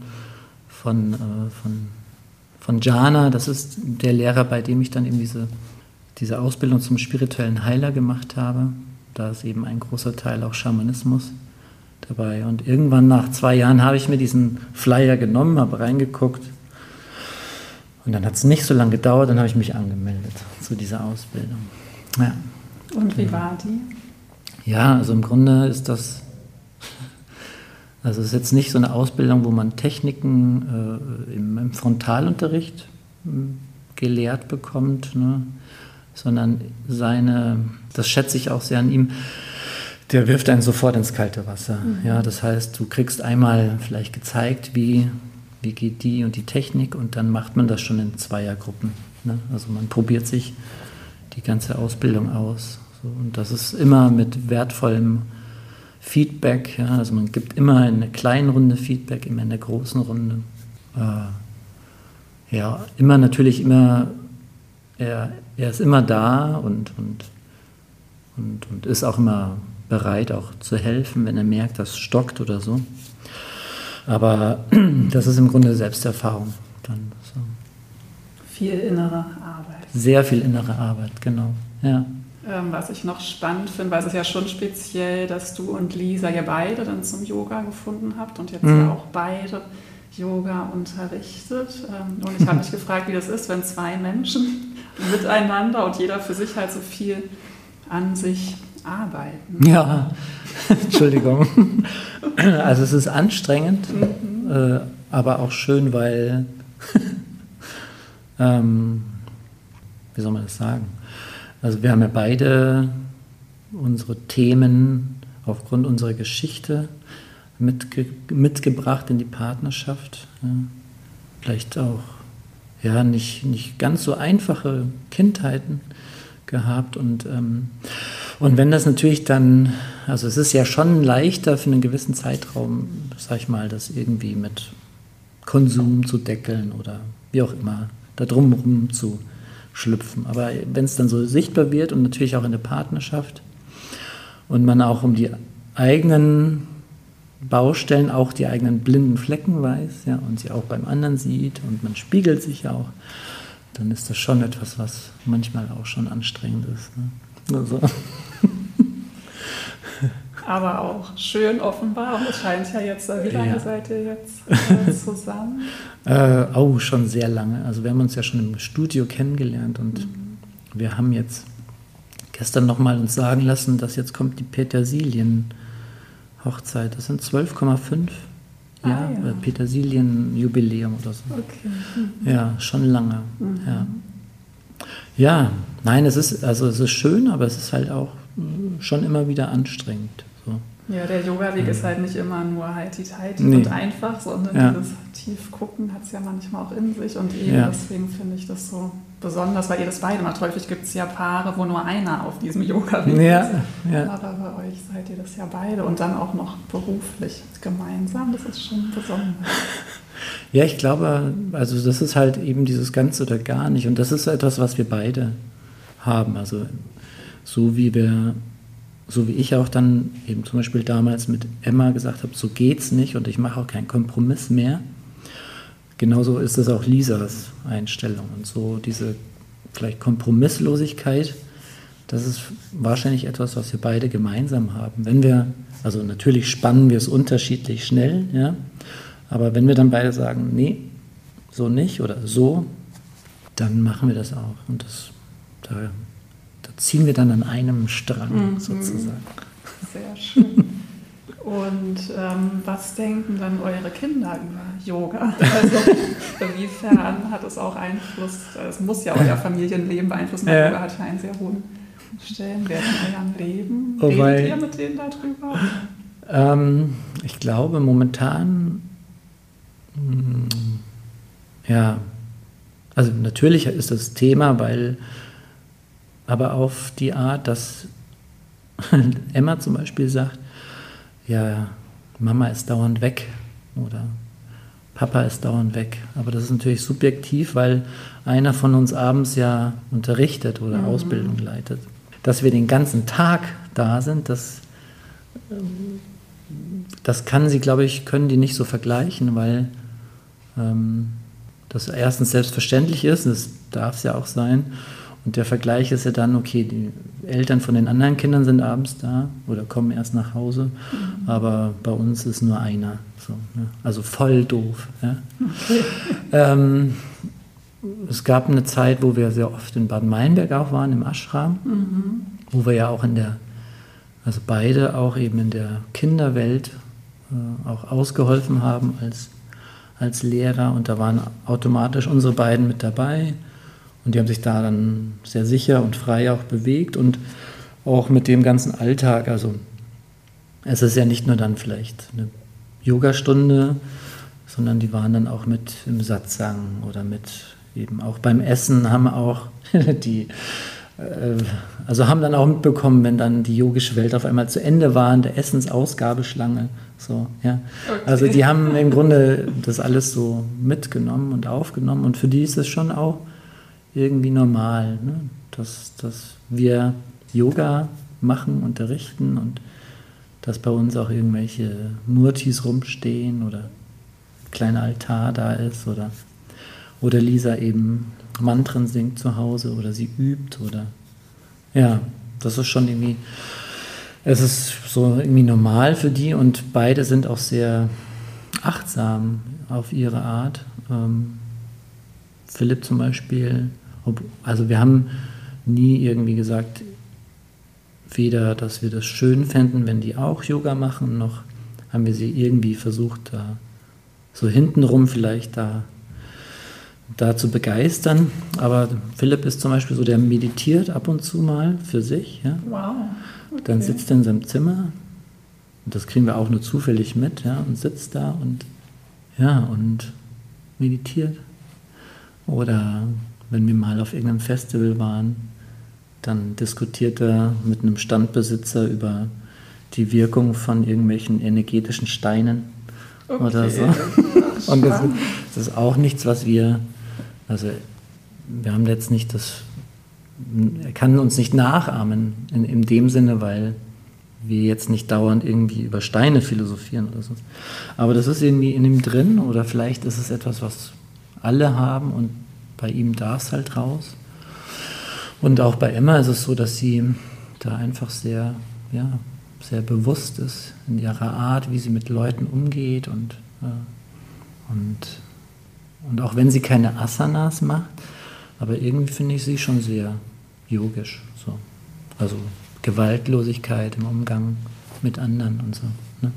Speaker 2: von, äh, von, von Jana. Das ist der Lehrer, bei dem ich dann eben diese, diese Ausbildung zum spirituellen Heiler gemacht habe. Da ist eben ein großer Teil auch Schamanismus dabei. Und irgendwann nach zwei Jahren habe ich mir diesen Flyer genommen, habe reingeguckt. Und dann hat es nicht so lange gedauert, dann habe ich mich angemeldet zu dieser Ausbildung.
Speaker 1: Ja. Und wie war die?
Speaker 2: Ja, also im Grunde ist das, also es ist jetzt nicht so eine Ausbildung, wo man Techniken äh, im, im, Frontalunterricht hm, gelehrt bekommt, ne? sondern seine, das schätze ich auch sehr an ihm, der wirft einen sofort ins kalte Wasser. Mhm. Ja, das heißt, du kriegst einmal vielleicht gezeigt, wie, wie geht die und die Technik und dann macht man das schon in Zweiergruppen. Ne? Also man probiert sich die ganze Ausbildung aus. So, und das ist immer mit wertvollem Feedback. Ja? Also man gibt immer in der kleinen Runde Feedback, immer in der großen Runde. Äh, ja, immer natürlich immer, er, er ist immer da und, und, und, und ist auch immer bereit, auch zu helfen, wenn er merkt, das stockt oder so. Aber das ist im Grunde Selbsterfahrung dann. So.
Speaker 1: Viel innere Arbeit.
Speaker 2: Sehr viel innere Arbeit, genau. Ja.
Speaker 1: Ähm, was ich noch spannend finde, weil es ist ja schon speziell, dass du und Lisa ja beide dann zum Yoga gefunden habt und jetzt mhm. ja auch beide Yoga unterrichtet. Ähm, und ich habe mich gefragt, wie das ist, wenn zwei Menschen miteinander und jeder für sich halt so viel an sich arbeiten.
Speaker 2: Ja, Entschuldigung. Also es ist anstrengend, mhm. äh, aber auch schön, weil, ähm, wie soll man das sagen? Also wir haben ja beide unsere Themen aufgrund unserer Geschichte mitge mitgebracht in die Partnerschaft. Ja. Vielleicht auch ja, nicht, nicht ganz so einfache Kindheiten gehabt. Und, ähm, und wenn das natürlich dann, also es ist ja schon leichter für einen gewissen Zeitraum, sag ich mal, das irgendwie mit Konsum zu deckeln oder wie auch immer, da drumherum zu schlüpfen. Aber wenn es dann so sichtbar wird und natürlich auch in der Partnerschaft und man auch um die eigenen Baustellen, auch die eigenen blinden Flecken weiß ja, und sie auch beim anderen sieht und man spiegelt sich auch, dann ist das schon etwas, was manchmal auch schon anstrengend ist. Ne? Also.
Speaker 1: Aber auch schön offenbar und es scheint ja jetzt, wie lange ja. seid ihr jetzt äh, zusammen?
Speaker 2: äh, oh, schon sehr lange. Also wir haben uns ja schon im Studio kennengelernt und mhm. wir haben jetzt gestern nochmal uns sagen lassen, dass jetzt kommt die Petersilien-Hochzeit. Das sind 12,5 ah, ja, ja. Petersilien-Jubiläum oder so. Okay. Mhm. Ja, schon lange. Mhm. Ja. ja, nein, es ist, also es ist schön, aber es ist halt auch schon immer wieder anstrengend.
Speaker 1: Ja, der Yoga-Weg ja. ist halt nicht immer nur halt die nee. und einfach, sondern ja. dieses Tiefgucken hat es ja manchmal auch in sich und eben ja. deswegen finde ich das so besonders, weil ihr das beide macht. Häufig gibt es ja Paare, wo nur einer auf diesem Yoga-Weg
Speaker 2: ja.
Speaker 1: ist.
Speaker 2: Ja.
Speaker 1: Aber bei euch seid ihr das ja beide und dann auch noch beruflich gemeinsam. Das ist schon besonders.
Speaker 2: Ja, ich glaube, also das ist halt eben dieses Ganze oder gar nicht. Und das ist etwas, was wir beide haben. Also so wie wir so wie ich auch dann eben zum Beispiel damals mit Emma gesagt habe, so geht's nicht und ich mache auch keinen Kompromiss mehr. Genauso ist es auch Lisas Einstellung und so diese vielleicht Kompromisslosigkeit. Das ist wahrscheinlich etwas, was wir beide gemeinsam haben. Wenn wir, also natürlich spannen wir es unterschiedlich schnell, ja, aber wenn wir dann beide sagen, nee, so nicht oder so, dann machen wir das auch. Und das, da ziehen wir dann an einem Strang mhm. sozusagen.
Speaker 1: Sehr schön. Und ähm, was denken dann eure Kinder über Yoga? Also inwiefern hat es auch Einfluss, es muss ja euer Familienleben beeinflussen, weil ja. Yoga hat ja einen sehr hohen Stellenwert in eurem Leben.
Speaker 2: Oh,
Speaker 1: Redet ihr mit denen darüber?
Speaker 2: Ähm, ich glaube momentan, mh, hm, ja, also natürlich ist das Thema, weil aber auf die Art, dass Emma zum Beispiel sagt, ja, Mama ist dauernd weg oder Papa ist dauernd weg. Aber das ist natürlich subjektiv, weil einer von uns abends ja unterrichtet oder mhm. Ausbildung leitet. Dass wir den ganzen Tag da sind, das, das kann sie, glaube ich, können die nicht so vergleichen, weil ähm, das erstens selbstverständlich ist, das darf es ja auch sein, und der Vergleich ist ja dann, okay, die Eltern von den anderen Kindern sind abends da oder kommen erst nach Hause, mhm. aber bei uns ist nur einer. So, ne? Also voll doof. Ja? Okay. Ähm, es gab eine Zeit, wo wir sehr oft in Baden-Meinberg auch waren, im Ashram, mhm. wo wir ja auch in der, also beide auch eben in der Kinderwelt äh, auch ausgeholfen haben als, als Lehrer und da waren automatisch unsere beiden mit dabei. Und die haben sich da dann sehr sicher und frei auch bewegt und auch mit dem ganzen Alltag. Also es ist ja nicht nur dann vielleicht eine Yogastunde, sondern die waren dann auch mit im Satzang oder mit eben auch beim Essen haben auch die äh, also haben dann auch mitbekommen, wenn dann die yogische Welt auf einmal zu Ende war, in der Essensausgabeschlange. So, ja. Okay. Also die haben im Grunde das alles so mitgenommen und aufgenommen und für die ist es schon auch irgendwie normal, ne? dass, dass wir Yoga machen, unterrichten und dass bei uns auch irgendwelche Murtis rumstehen oder ein kleiner Altar da ist oder, oder Lisa eben Mantren singt zu Hause oder sie übt oder ja, das ist schon irgendwie, es ist so irgendwie normal für die und beide sind auch sehr achtsam auf ihre Art. Ähm, Philipp zum Beispiel, also wir haben nie irgendwie gesagt, weder, dass wir das schön fänden, wenn die auch Yoga machen, noch haben wir sie irgendwie versucht, da so hintenrum vielleicht da da zu begeistern. Aber Philipp ist zum Beispiel so, der meditiert ab und zu mal für sich. Ja?
Speaker 1: Wow. Okay.
Speaker 2: Dann sitzt er in seinem Zimmer. Und das kriegen wir auch nur zufällig mit, ja, und sitzt da und ja, und meditiert. Oder wenn wir mal auf irgendeinem Festival waren, dann diskutiert er mit einem Standbesitzer über die Wirkung von irgendwelchen energetischen Steinen okay. oder so. Und das, das, ist auch nichts, was wir also wir haben jetzt nicht das, er kann uns nicht nachahmen in, in dem Sinne, weil wir jetzt nicht dauernd irgendwie über Steine philosophieren oder so. Aber das ist irgendwie in ihm drin oder vielleicht ist es etwas, was alle haben und bei ihm darf es halt raus. Und auch bei Emma ist es so, dass sie da einfach sehr, ja, sehr bewusst ist in ihrer Art, wie sie mit Leuten umgeht und, äh, und und auch wenn sie keine Asanas macht, aber irgendwie finde ich sie schon sehr yogisch. So. Also Gewaltlosigkeit im Umgang mit anderen und so. Ne?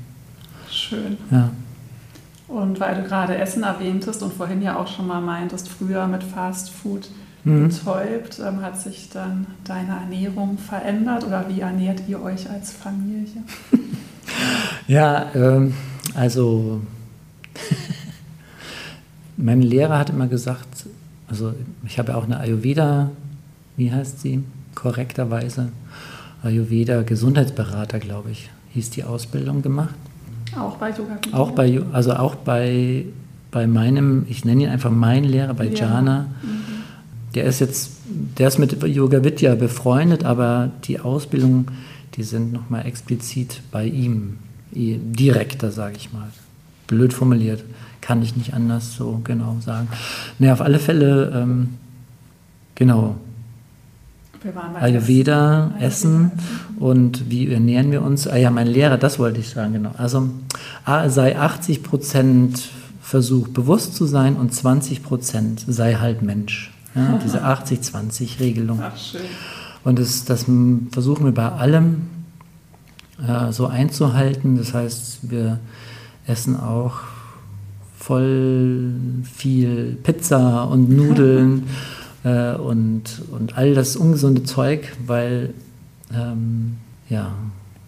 Speaker 1: Schön.
Speaker 2: Ja.
Speaker 1: Und weil du gerade Essen erwähntest und vorhin ja auch schon mal meintest, früher mit Fast Food mhm. betäubt, ähm, hat sich dann deine Ernährung verändert oder wie ernährt ihr euch als Familie?
Speaker 2: ja, ähm, also mein Lehrer hat immer gesagt, also ich habe ja auch eine Ayurveda, wie heißt sie, korrekterweise, Ayurveda Gesundheitsberater, glaube ich, hieß die Ausbildung gemacht.
Speaker 1: Auch bei Yoga?
Speaker 2: Auch bei, also auch bei, bei meinem, ich nenne ihn einfach mein Lehrer, bei ja. Jana. Mhm. Der ist jetzt, der ist mit Yoga Vidya befreundet, aber die Ausbildung, die sind nochmal explizit bei ihm, direkter, sage ich mal. Blöd formuliert kann ich nicht anders so genau sagen. Ne, auf alle Fälle, ähm, genau. Ayurveda, Essen, Essen und wie ernähren wir uns? Ah ja, mein Lehrer, das wollte ich sagen, genau. Also sei 80 Prozent Versuch, bewusst zu sein und 20 Prozent sei halt Mensch. Ja, diese 80-20-Regelung. Ach, schön. Und das, das versuchen wir bei allem äh, so einzuhalten. Das heißt, wir essen auch voll viel Pizza und Nudeln äh, und, und all das ungesunde Zeug, weil, ähm, ja,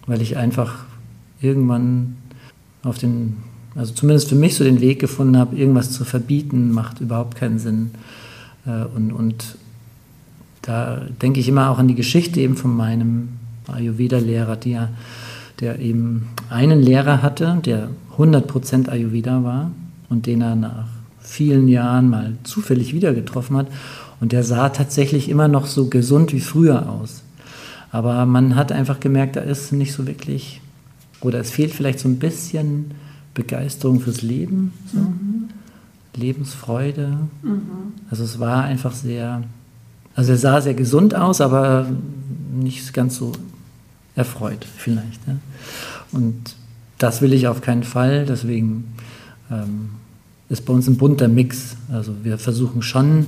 Speaker 2: weil ich einfach irgendwann auf den, also zumindest für mich so den Weg gefunden habe, irgendwas zu verbieten, macht überhaupt keinen Sinn. Äh, und, und da denke ich immer auch an die Geschichte eben von meinem Ayurveda-Lehrer, der, der eben einen Lehrer hatte, der 100% Ayurveda war und den er nach vielen Jahren mal zufällig wieder getroffen hat. Und der sah tatsächlich immer noch so gesund wie früher aus. Aber man hat einfach gemerkt, da ist nicht so wirklich, oder es fehlt vielleicht so ein bisschen Begeisterung fürs Leben, so. mhm. Lebensfreude. Mhm. Also es war einfach sehr, also er sah sehr gesund aus, aber nicht ganz so erfreut vielleicht. Ja. Und das will ich auf keinen Fall, deswegen ähm, ist bei uns ein bunter Mix. Also wir versuchen schon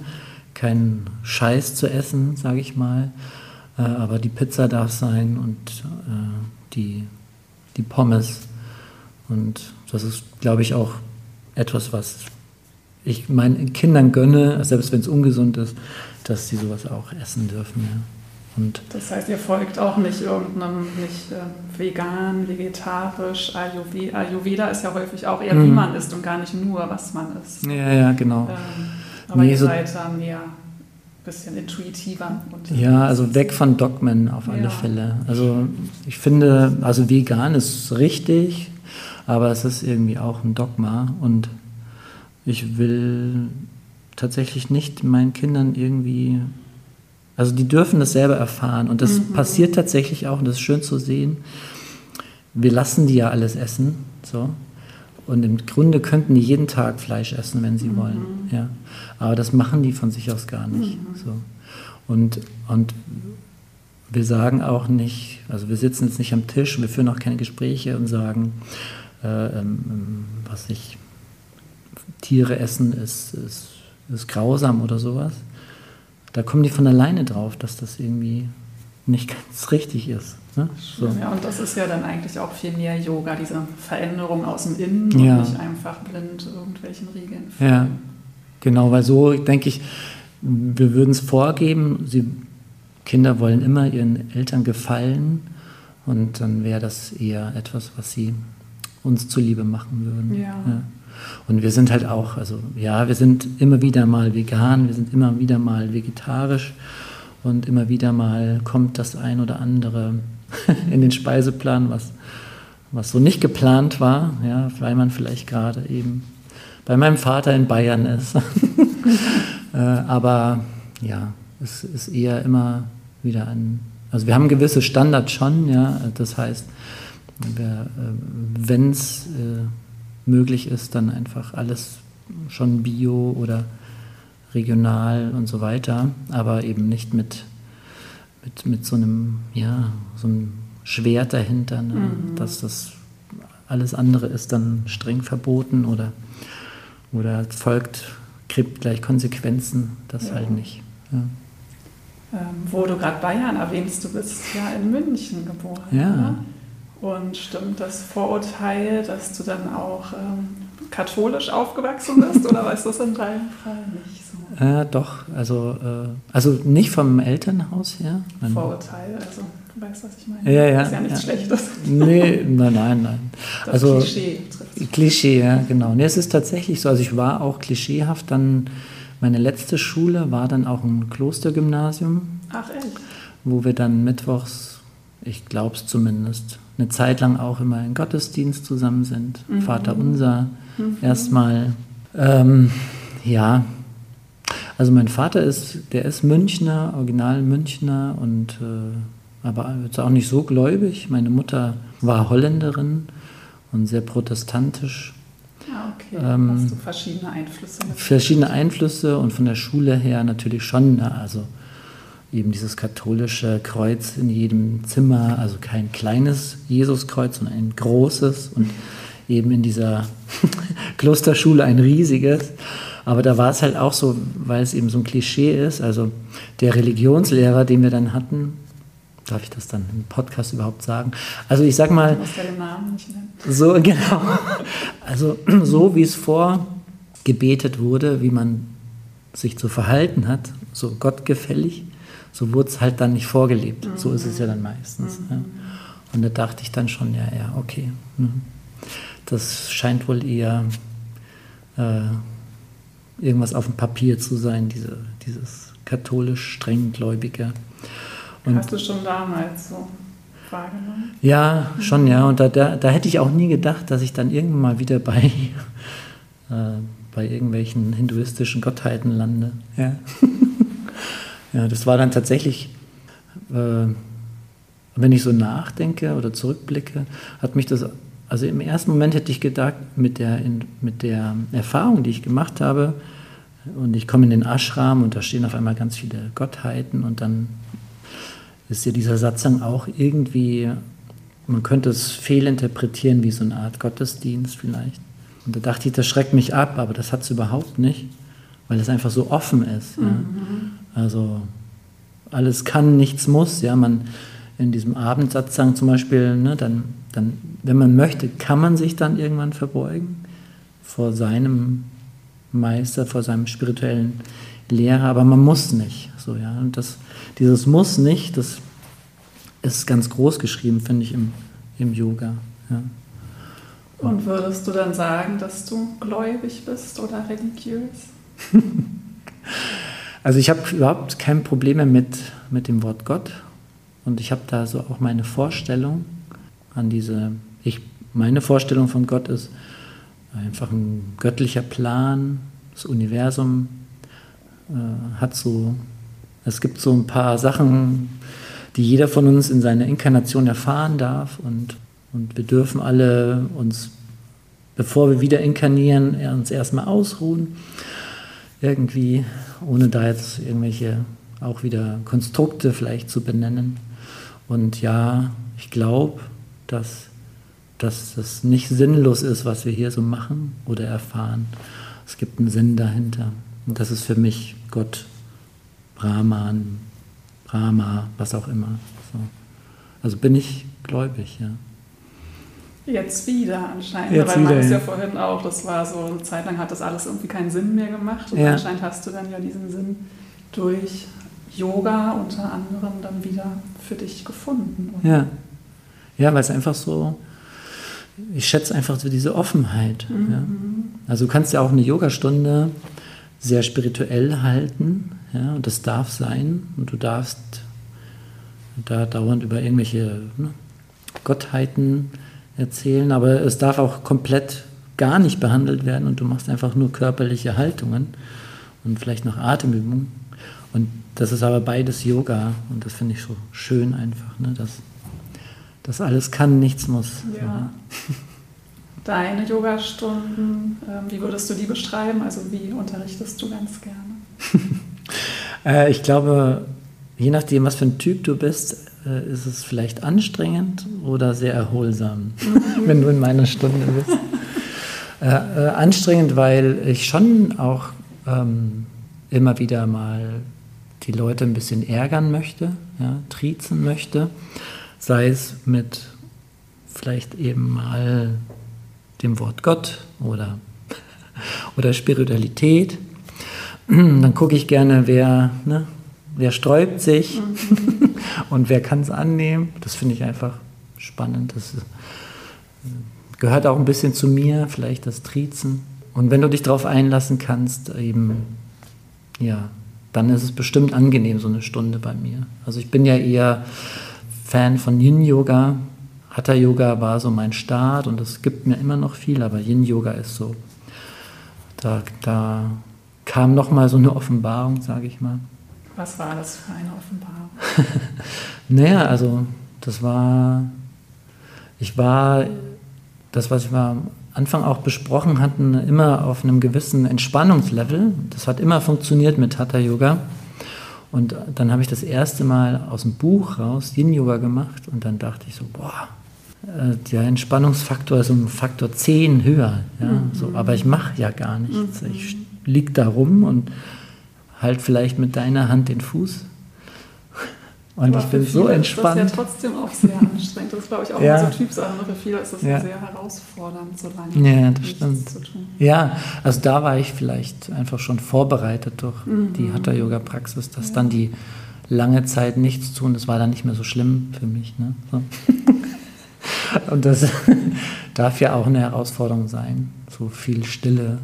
Speaker 2: keinen Scheiß zu essen, sage ich mal, äh, aber die Pizza darf sein und äh, die, die Pommes. Und das ist, glaube ich, auch etwas, was ich meinen Kindern gönne, selbst wenn es ungesund ist, dass sie sowas auch essen dürfen. Ja.
Speaker 1: Und das heißt, ihr folgt auch nicht irgendeinem, nicht äh, vegan, vegetarisch, Ayurveda. Ayurveda ist ja häufig auch eher, mhm. wie man isst und gar nicht nur, was man isst.
Speaker 2: Ja, ja, genau.
Speaker 1: Ähm, aber nee, ihr so seid da mehr bisschen intuitiver.
Speaker 2: ja, also weg von Dogmen auf alle ja. Fälle. Also ich finde, also vegan ist richtig, aber es ist irgendwie auch ein Dogma und ich will tatsächlich nicht meinen Kindern irgendwie, also die dürfen das selber erfahren und das mhm. passiert tatsächlich auch und das ist schön zu sehen. Wir lassen die ja alles essen, so. Und im Grunde könnten die jeden Tag Fleisch essen, wenn sie mhm. wollen. Ja. Aber das machen die von sich aus gar nicht. Mhm. So. Und, und wir sagen auch nicht, also wir sitzen jetzt nicht am Tisch, wir führen auch keine Gespräche und sagen, äh, ähm, was ich, Tiere essen ist, ist, ist grausam oder sowas. Da kommen die von alleine drauf, dass das irgendwie nicht ganz richtig ist.
Speaker 1: Ne? So. Ja, und das ist ja dann eigentlich auch viel mehr Yoga, diese Veränderung aus dem Innen ja. und nicht einfach blind irgendwelchen Regeln.
Speaker 2: Folgen. Ja, genau, weil so denke ich, wir würden es vorgeben, sie, Kinder wollen immer ihren Eltern gefallen und dann wäre das eher etwas, was sie uns zuliebe machen würden. Ja. ja. Und wir sind halt auch, also ja, wir sind immer wieder mal vegan, wir sind immer wieder mal vegetarisch und immer wieder mal kommt das ein oder andere in den Speiseplan, was, was so nicht geplant war, ja, weil man vielleicht gerade eben bei meinem Vater in Bayern ist. äh, aber ja, es ist eher immer wieder ein, also wir haben gewisse Standards schon, ja, das heißt, äh, wenn es äh, möglich ist, dann einfach alles schon bio oder regional und so weiter, aber eben nicht mit, mit, mit so einem, ja, so einem Schwert dahinter, ne? mhm. dass das alles andere ist dann streng verboten oder, oder folgt, kriegt gleich Konsequenzen, das ja. halt nicht. Ja.
Speaker 1: Ähm, wo du gerade Bayern erwähnst, du bist ja in München geboren.
Speaker 2: Ja. Ne?
Speaker 1: Und stimmt das Vorurteil, dass du dann auch ähm, katholisch aufgewachsen bist oder weißt du das in deinem Fall nicht?
Speaker 2: Äh, doch, also, äh, also nicht vom Elternhaus her.
Speaker 1: Vorurteil, also du weißt, was ich meine.
Speaker 2: Ja, ja.
Speaker 1: Das ist ja nichts
Speaker 2: ja.
Speaker 1: Schlechtes.
Speaker 2: Nee, nein, nein, nein.
Speaker 1: Das also, Klischee.
Speaker 2: Klischee, ja, genau. Nee, es ist tatsächlich so, also ich war auch klischeehaft dann, meine letzte Schule war dann auch ein Klostergymnasium.
Speaker 1: Ach, echt?
Speaker 2: Wo wir dann mittwochs, ich glaube es zumindest, eine Zeit lang auch immer in Gottesdienst zusammen sind. Mhm. Vater unser mhm. erstmal. Ähm, ja, also mein Vater ist, der ist Münchner, original Münchner und äh, aber jetzt auch nicht so gläubig. Meine Mutter war Holländerin und sehr protestantisch.
Speaker 1: Ah, okay. Ähm, Hast du verschiedene Einflüsse?
Speaker 2: Verschiedene Einflüsse und von der Schule her natürlich schon. Also eben dieses katholische Kreuz in jedem Zimmer, also kein kleines Jesuskreuz, sondern ein großes und eben in dieser Klosterschule ein riesiges. Aber da war es halt auch so, weil es eben so ein Klischee ist, also der Religionslehrer, den wir dann hatten, darf ich das dann im Podcast überhaupt sagen? Also ich sag mal, so genau, also so wie es vorgebetet wurde, wie man sich zu verhalten hat, so gottgefällig, so wurde es halt dann nicht vorgelebt. Mhm. So ist es ja dann meistens. Mhm. Ja. Und da dachte ich dann schon, ja, ja, okay. Ne. Das scheint wohl eher äh, irgendwas auf dem Papier zu sein, diese, dieses katholisch strenggläubige.
Speaker 1: Und Hast du schon damals so wahrgenommen?
Speaker 2: Ja, schon, ja. Und da, da, da hätte ich auch nie gedacht, dass ich dann irgendwann mal wieder bei, äh, bei irgendwelchen hinduistischen Gottheiten lande. Ja. Ja, das war dann tatsächlich, äh, wenn ich so nachdenke oder zurückblicke, hat mich das, also im ersten Moment hätte ich gedacht, mit der, in, mit der Erfahrung, die ich gemacht habe, und ich komme in den Ashram und da stehen auf einmal ganz viele Gottheiten und dann ist ja dieser Satz dann auch irgendwie, man könnte es fehlinterpretieren wie so eine Art Gottesdienst vielleicht. Und da dachte ich, das schreckt mich ab, aber das hat es überhaupt nicht, weil es einfach so offen ist. Mhm. Ja. Also alles kann, nichts muss. Ja, man in diesem Abendsatz sagen zum Beispiel, ne, dann, dann, wenn man möchte, kann man sich dann irgendwann verbeugen vor seinem Meister, vor seinem spirituellen Lehrer, aber man muss nicht. So, ja. Und das, dieses Muss nicht, das ist ganz groß geschrieben, finde ich, im, im Yoga. Ja.
Speaker 1: Und würdest du dann sagen, dass du gläubig bist oder religiös?
Speaker 2: Also ich habe überhaupt kein Problem mit, mit dem Wort Gott. Und ich habe da so auch meine Vorstellung an diese, ich, meine Vorstellung von Gott ist einfach ein göttlicher Plan. Das Universum äh, hat so, es gibt so ein paar Sachen, die jeder von uns in seiner Inkarnation erfahren darf. Und, und wir dürfen alle uns, bevor wir wieder inkarnieren, uns erstmal ausruhen. Irgendwie, ohne da jetzt irgendwelche auch wieder Konstrukte vielleicht zu benennen. Und ja, ich glaube, dass, dass das nicht sinnlos ist, was wir hier so machen oder erfahren. Es gibt einen Sinn dahinter. Und das ist für mich Gott, Brahman, Brahma, was auch immer. So. Also bin ich gläubig, ja.
Speaker 1: Jetzt wieder anscheinend,
Speaker 2: Jetzt
Speaker 1: weil man ja
Speaker 2: ja.
Speaker 1: vorhin auch, das war so eine Zeit lang hat das alles irgendwie keinen Sinn mehr gemacht und
Speaker 2: Ja.
Speaker 1: anscheinend hast du dann ja diesen Sinn durch Yoga unter anderem dann wieder für dich gefunden. oder?
Speaker 2: Ja, ja weil es einfach so, ich schätze einfach so diese Offenheit. Ja. Also du kannst ja auch eine Yogastunde sehr spirituell halten, ja, und das darf sein und du darfst da dauernd über irgendwelche ne, Gottheiten erzählen, aber es darf auch komplett gar nicht behandelt werden und du machst einfach nur körperliche Haltungen und vielleicht noch Atemübungen. Und das ist aber beides Yoga und das finde ich so schön einfach, ne, dass das alles kann, nichts muss.
Speaker 1: Ja.
Speaker 2: ne?
Speaker 1: Deine Yogastunden, ähm, wie würdest du die beschreiben? Also wie unterrichtest du ganz gerne?
Speaker 2: Äh, ich glaube, je nachdem, was für ein Typ du bist, äh, ist es vielleicht anstrengend oder sehr erholsam, wenn du in meiner Stunde bist. Äh, äh, anstrengend, weil ich schon auch ähm, immer wieder mal die Leute ein bisschen ärgern möchte, ja, triezen möchte, sei es mit vielleicht eben mal dem Wort Gott oder, oder Spiritualität. Dann gucke ich gerne, wer, ne, wer sträubt sich und wer kann es annehmen. Das finde ich einfach spannend. Das äh, gehört auch ein bisschen zu mir, vielleicht das Triezen. Und wenn du dich darauf einlassen kannst, eben, ja, dann ist es bestimmt angenehm, so eine Stunde bei mir. Also ich bin ja eher Fan von Yin-Yoga. Hatha-Yoga war so mein Start und es gibt mir immer noch viel, aber Yin-Yoga ist so, da, da kam nochmal so eine Offenbarung, sage ich mal.
Speaker 1: Was war das für eine Offenbarung?
Speaker 2: Naja, also das war, ich war, das, was wir am Anfang auch besprochen hatten, immer auf einem gewissen Entspannungslevel. Das hat immer funktioniert mit Hatha Yoga. Und dann habe ich das erste Mal aus dem Buch raus Yin Yoga gemacht und dann dachte ich so, boah, äh, der Entspannungsfaktor ist um Faktor 10 höher. Ja? So, aber ich mache ja gar nichts. Ich liege da rum und halt vielleicht mit deiner Hand den Fuß. Und
Speaker 1: Aber
Speaker 2: ich bin so entspannt.
Speaker 1: Ist das ja trotzdem auch sehr anstrengend. Das ist, glaube ich, auch
Speaker 2: Ja.
Speaker 1: immer so Typsache. ne? Für viele ist das
Speaker 2: Ja.
Speaker 1: sehr herausfordernd, so lange
Speaker 2: Ja, das
Speaker 1: nichts
Speaker 2: stimmt.
Speaker 1: zu tun.
Speaker 2: Ja, also da war ich vielleicht einfach schon vorbereitet durch
Speaker 1: Mhm.
Speaker 2: die Hatha-Yoga-Praxis, dass dann die lange Zeit nichts tun, das war dann nicht mehr so schlimm für mich. Ne? So. Und das darf ja auch eine Herausforderung sein, so viel Stille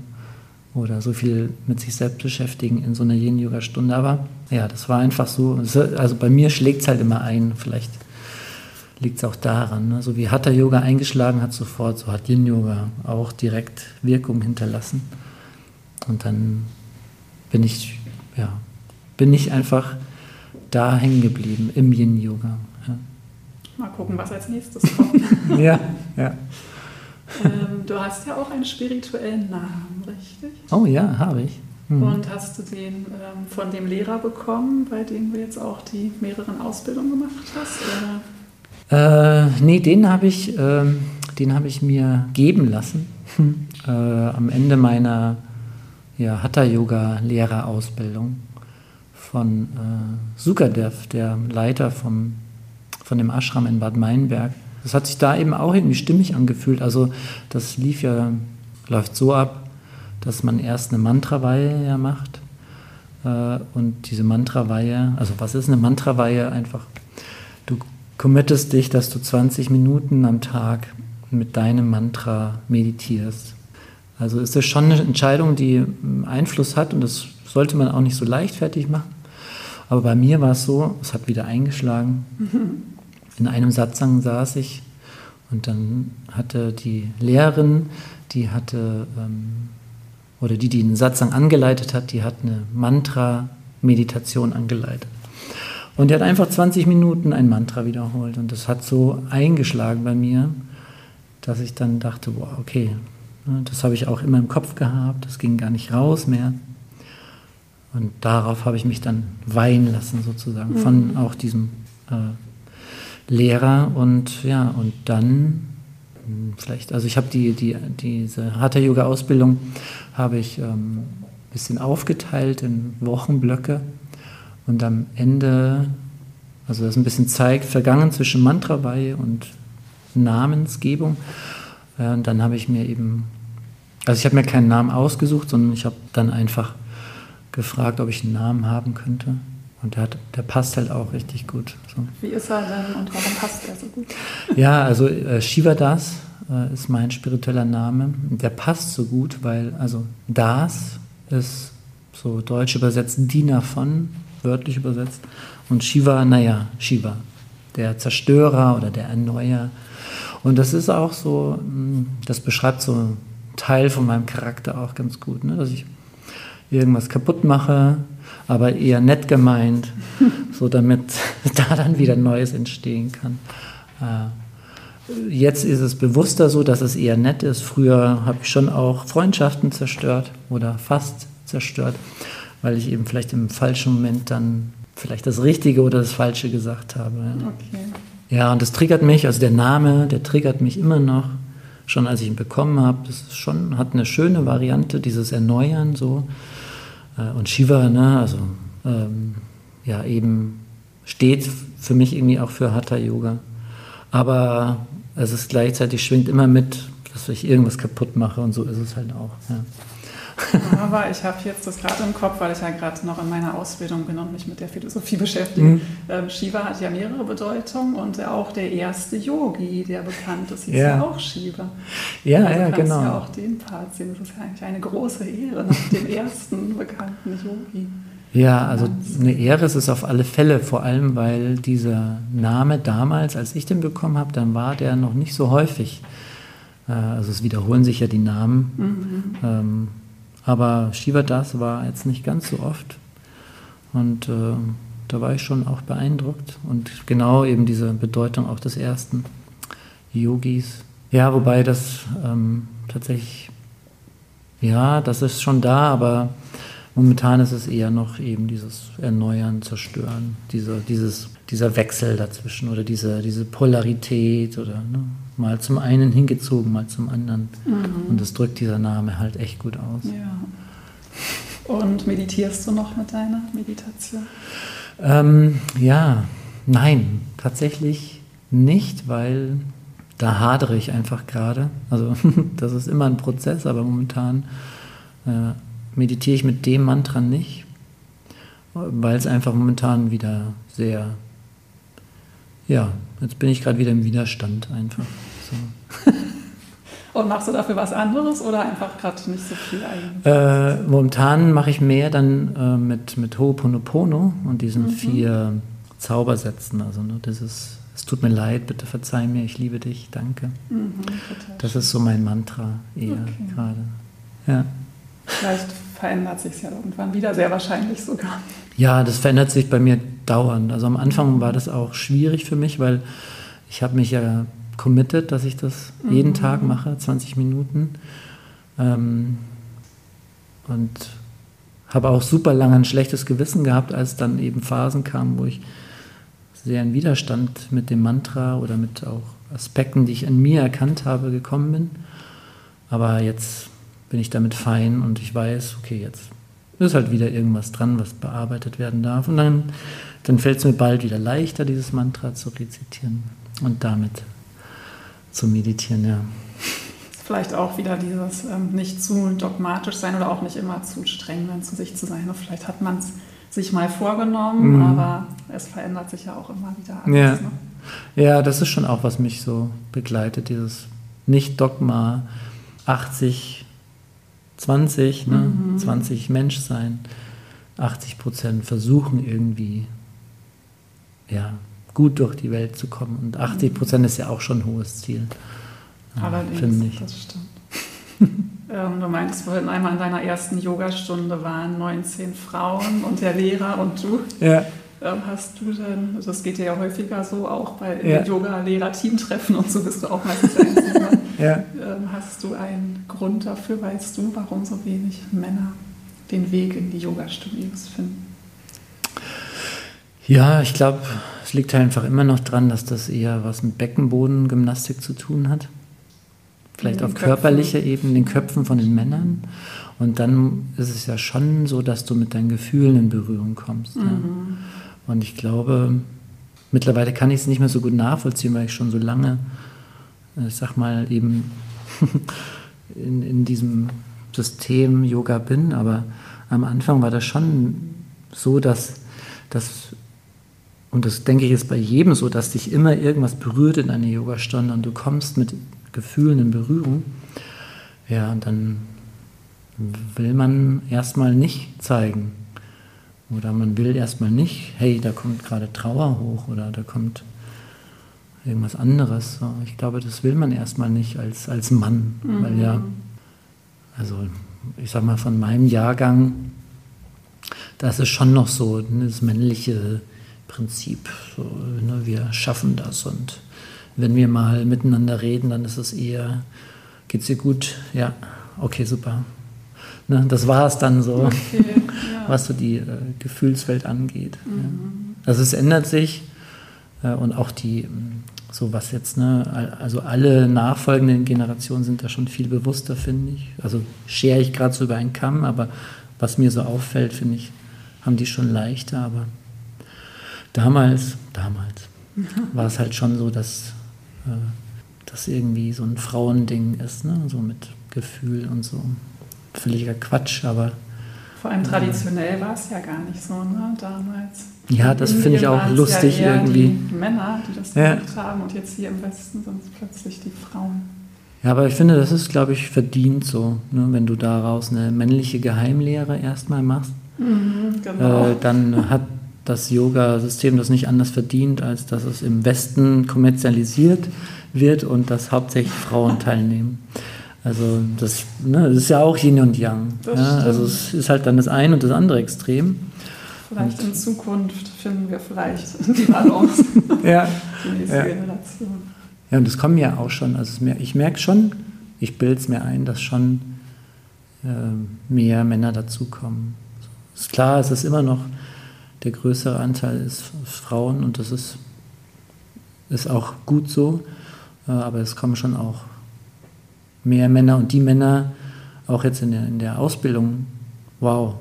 Speaker 2: oder so viel mit sich selbst beschäftigen in so einer Yin-Yoga-Stunde. Aber ja, das war einfach so, also bei mir schlägt es halt immer ein, vielleicht liegt es auch daran. Ne? So wie Hatha-Yoga eingeschlagen hat sofort, so hat Yin-Yoga auch direkt Wirkung hinterlassen. Und dann bin ich, ja, bin ich einfach da hängen geblieben im Yin-Yoga. Ja.
Speaker 1: Mal gucken, was als nächstes kommt.
Speaker 2: ja, ja.
Speaker 1: Ähm, du hast ja auch einen spirituellen Namen, richtig?
Speaker 2: Oh ja, habe ich. Hm.
Speaker 1: Und hast du den ähm, von dem Lehrer bekommen, bei dem du jetzt auch die mehreren Ausbildungen gemacht hast? Oder?
Speaker 2: Äh, nee, den habe ich, den habe ich mir geben lassen äh, am Ende meiner ja, Hatha-Yoga-Lehrerausbildung von äh, Sukadev, der Leiter vom, von dem Ashram in Bad Meinberg. Das hat sich da eben auch irgendwie stimmig angefühlt. Also das lief ja, läuft so ab, dass man erst eine Mantraweihe ja macht äh, und diese Mantraweihe, also was ist eine Mantraweihe? Einfach, du committest dich, dass du 20 Minuten am Tag mit deinem Mantra meditierst. Also ist das schon eine Entscheidung, die Einfluss hat und das sollte man auch nicht so leichtfertig machen. Aber bei mir war es so, es hat wieder eingeschlagen. In einem Satzang saß ich und dann hatte die Lehrerin, die hatte, ähm, oder die, die den Satzang angeleitet hat, die hat eine Mantra-Meditation angeleitet. Und die hat einfach 20 Minuten ein Mantra wiederholt. Und das hat so eingeschlagen bei mir, dass ich dann dachte, wow, okay, ne, das habe ich auch immer im Kopf gehabt, das ging gar nicht raus mehr. Und darauf habe ich mich dann weihen lassen, sozusagen, mhm. von auch diesem äh, Lehrer. Und ja, und dann hm, vielleicht, also ich habe die, die, diese Hatha-Yoga-Ausbildung habe ich ähm, ein bisschen aufgeteilt in Wochenblöcke. Und am Ende, also das ein bisschen zeigt, vergangen zwischen Mantraweihe und Namensgebung. Äh, und dann habe ich mir eben, also ich habe mir keinen Namen ausgesucht, sondern ich habe dann einfach gefragt, ob ich einen Namen haben könnte. Und der, hat, der passt halt auch richtig gut.
Speaker 1: So. Wie ist er denn und warum passt er so gut?
Speaker 2: Ja, also äh, Shivadas äh, ist mein spiritueller Name. Der passt so gut, weil, also Das ist so deutsch übersetzt Diener von, wörtlich übersetzt. Und Shiva, naja, Shiva, der Zerstörer oder der Erneuer. Und das ist auch so, hm, das beschreibt so einen Teil von meinem Charakter auch ganz gut, ne? dass ich irgendwas kaputt mache, aber eher nett gemeint, so damit da dann wieder Neues entstehen kann. Äh, jetzt ist es bewusster so, dass es eher nett ist. Früher habe ich schon auch Freundschaften zerstört oder fast zerstört, weil ich eben vielleicht im falschen Moment dann vielleicht das Richtige oder das Falsche gesagt habe. Okay. Ja, und das triggert mich, also der Name, der triggert mich immer noch, schon als ich ihn bekommen habe. Das ist schon, hat eine schöne Variante, dieses Erneuern so. Äh, und Shiva, ne, also ähm, ja, eben steht für mich irgendwie auch für Hatha Yoga. Aber es ist gleichzeitig schwingt immer mit, dass ich irgendwas kaputt mache und so ist es halt auch. Ja.
Speaker 1: Aber ich habe jetzt das gerade im Kopf, weil ich ja gerade noch in meiner Ausbildung bin und mich mit der Philosophie beschäftige. Mhm. Ähm, Shiva hat ja mehrere Bedeutungen und auch der erste Yogi, der bekannt ist, hieß ja, ja auch Shiva.
Speaker 2: Ja, also ja, genau.
Speaker 1: ja auch den Part sehen. Das ist ja eigentlich eine große Ehre nach dem ersten bekannten Yogi.
Speaker 2: Ja, also eine Ehre ist es auf alle Fälle, vor allem weil dieser Name damals, als ich den bekommen habe, dann war der noch nicht so häufig. Äh, also es wiederholen sich ja die Namen. Mhm. Ähm, aber Shivadas war jetzt nicht ganz so oft. Und äh, da war ich schon auch beeindruckt. Und genau eben diese Bedeutung auch des ersten Yogis. Ja, wobei das ähm, tatsächlich, ja, das ist schon da, aber momentan ist es eher noch eben dieses Erneuern, Zerstören, dieser, dieses, dieser Wechsel dazwischen oder diese, diese Polarität oder ne, mal zum einen hingezogen, mal zum anderen. Mhm. Und das drückt dieser Name halt echt gut aus.
Speaker 1: Ja. Und meditierst du noch mit deiner Meditation?
Speaker 2: Ähm, ja, nein, tatsächlich nicht, weil da hadere ich einfach gerade. Also das ist immer ein Prozess, aber momentan äh, meditiere ich mit dem Mantra nicht, weil es einfach momentan wieder sehr ja, jetzt bin ich gerade wieder im Widerstand einfach. So.
Speaker 1: Und machst du dafür was anderes oder einfach gerade nicht so viel eigentlich?
Speaker 2: Äh, momentan mache ich mehr dann äh, mit, mit Ho'oponopono und diesen mhm. vier Zaubersätzen. Also ne, dieses, es tut mir leid, bitte verzeih mir, ich liebe dich, danke. Mhm, das ist so mein Mantra eher okay. gerade. Ja.
Speaker 1: Vielleicht verändert sich es ja irgendwann wieder, sehr wahrscheinlich sogar.
Speaker 2: Ja, das verändert sich bei mir dauernd. Also am Anfang war das auch schwierig für mich, weil ich habe mich ja committed, dass ich das mhm. jeden Tag mache, 20 Minuten. Ähm, und habe auch super lange ein schlechtes Gewissen gehabt, als dann eben Phasen kamen, wo ich sehr in Widerstand mit dem Mantra oder mit auch Aspekten, die ich an mir erkannt habe, gekommen bin. Aber jetzt bin ich damit fein und ich weiß, okay, jetzt ist halt wieder irgendwas dran, was bearbeitet werden darf. Und dann, dann fällt es mir bald wieder leichter, dieses Mantra zu rezitieren und damit zu meditieren, ja.
Speaker 1: Vielleicht auch wieder dieses ähm, nicht zu dogmatisch sein oder auch nicht immer zu streng dann zu sich zu sein. Vielleicht hat man es sich mal vorgenommen, mhm. aber es verändert sich ja auch immer wieder
Speaker 2: alles. Ja. Ne? ja, das ist schon auch, was mich so begleitet, dieses Nicht-Dogma 80 20, ne? Mhm. 20 Mensch sein. 80 Prozent versuchen irgendwie ja, gut durch die Welt zu kommen. Und 80 Prozent ist ja auch schon ein hohes Ziel.
Speaker 1: Allerdings, finde ich. das stimmt. ähm, du meinst vorhin einmal in deiner ersten Yogastunde waren 19 Frauen und der Lehrer und du. Ja. Ähm, hast du denn, also das geht ja häufiger so, auch bei ja. Yoga-Lehrer-Teamtreffen und so bist du auch meistens der Einzige. ja. Ähm, hast du einen Grund dafür, weißt du, warum so wenig Männer den Weg in die Yoga-Studios finden?
Speaker 2: Ja, ich glaube, es liegt halt einfach immer noch dran, dass das eher was mit Beckenbodengymnastik zu tun hat. Vielleicht auf Köpfen. körperlicher Ebene, den Köpfen von den Männern. Und dann ist es ja schon so, dass du mit deinen Gefühlen in Berührung kommst. Mhm. Ja. Und ich glaube, mittlerweile kann ich es nicht mehr so gut nachvollziehen, weil ich schon so lange, äh, ich sag mal, eben in, in diesem System Yoga bin. Aber am Anfang war das schon so, dass, dass und das denke ich ist bei jedem so, dass dich immer irgendwas berührt in einer Yogastunde und du kommst mit Gefühlen in Berührung. Ja, und dann will man erstmal nicht zeigen, oder man will erstmal nicht, hey, da kommt gerade Trauer hoch oder da kommt irgendwas anderes. Ich glaube, das will man erstmal nicht als, als Mann, mhm. weil ja, also ich sag mal, von meinem Jahrgang, da ist es schon noch so, ne, das männliche Prinzip. So, ne, wir schaffen das und wenn wir mal miteinander reden, dann ist es eher, geht's dir gut? Ja, okay, super. Ne, das war es dann so, okay, ja. was so die äh, Gefühlswelt angeht. Mhm. Also es ändert sich äh, und auch die, so was jetzt, ne, also alle nachfolgenden Generationen sind da schon viel bewusster, finde ich. Also schere ich gerade so über einen Kamm, aber was mir so auffällt, finde ich, haben die schon leichter, aber damals, damals war es halt schon so, dass äh, das irgendwie so ein Frauending ist, ne? so mit Gefühl und so völliger Quatsch, aber.
Speaker 1: Vor allem traditionell war es ja gar nicht so, ne, damals.
Speaker 2: Ja, das finde ich auch lustig
Speaker 1: ja
Speaker 2: irgendwie.
Speaker 1: Die Männer, die das ja. gemacht haben und jetzt hier im Westen sind es plötzlich die Frauen.
Speaker 2: Ja, aber ich finde, das ist, glaube ich, verdient so, ne, wenn du daraus eine männliche Geheimlehre erstmal machst. Mhm, genau. äh, dann hat das Yoga-System das nicht anders verdient, als dass es im Westen kommerzialisiert wird und dass hauptsächlich Frauen teilnehmen. Also das, ne, das ist ja auch Yin und Yang. Ja? Also es ist halt dann das eine und das andere Extrem.
Speaker 1: Vielleicht und in Zukunft finden wir vielleicht die Balance.
Speaker 2: ja. Die nächste ja. Generation. Ja, und es kommen ja auch schon, also ich merke schon, ich bilde es mir ein, dass schon äh, mehr Männer dazukommen. Ist klar, es ist immer noch, der größere Anteil ist Frauen und das ist, ist auch gut so, äh, aber es kommen schon auch mehr Männer und die Männer auch jetzt in der, in der Ausbildung, wow.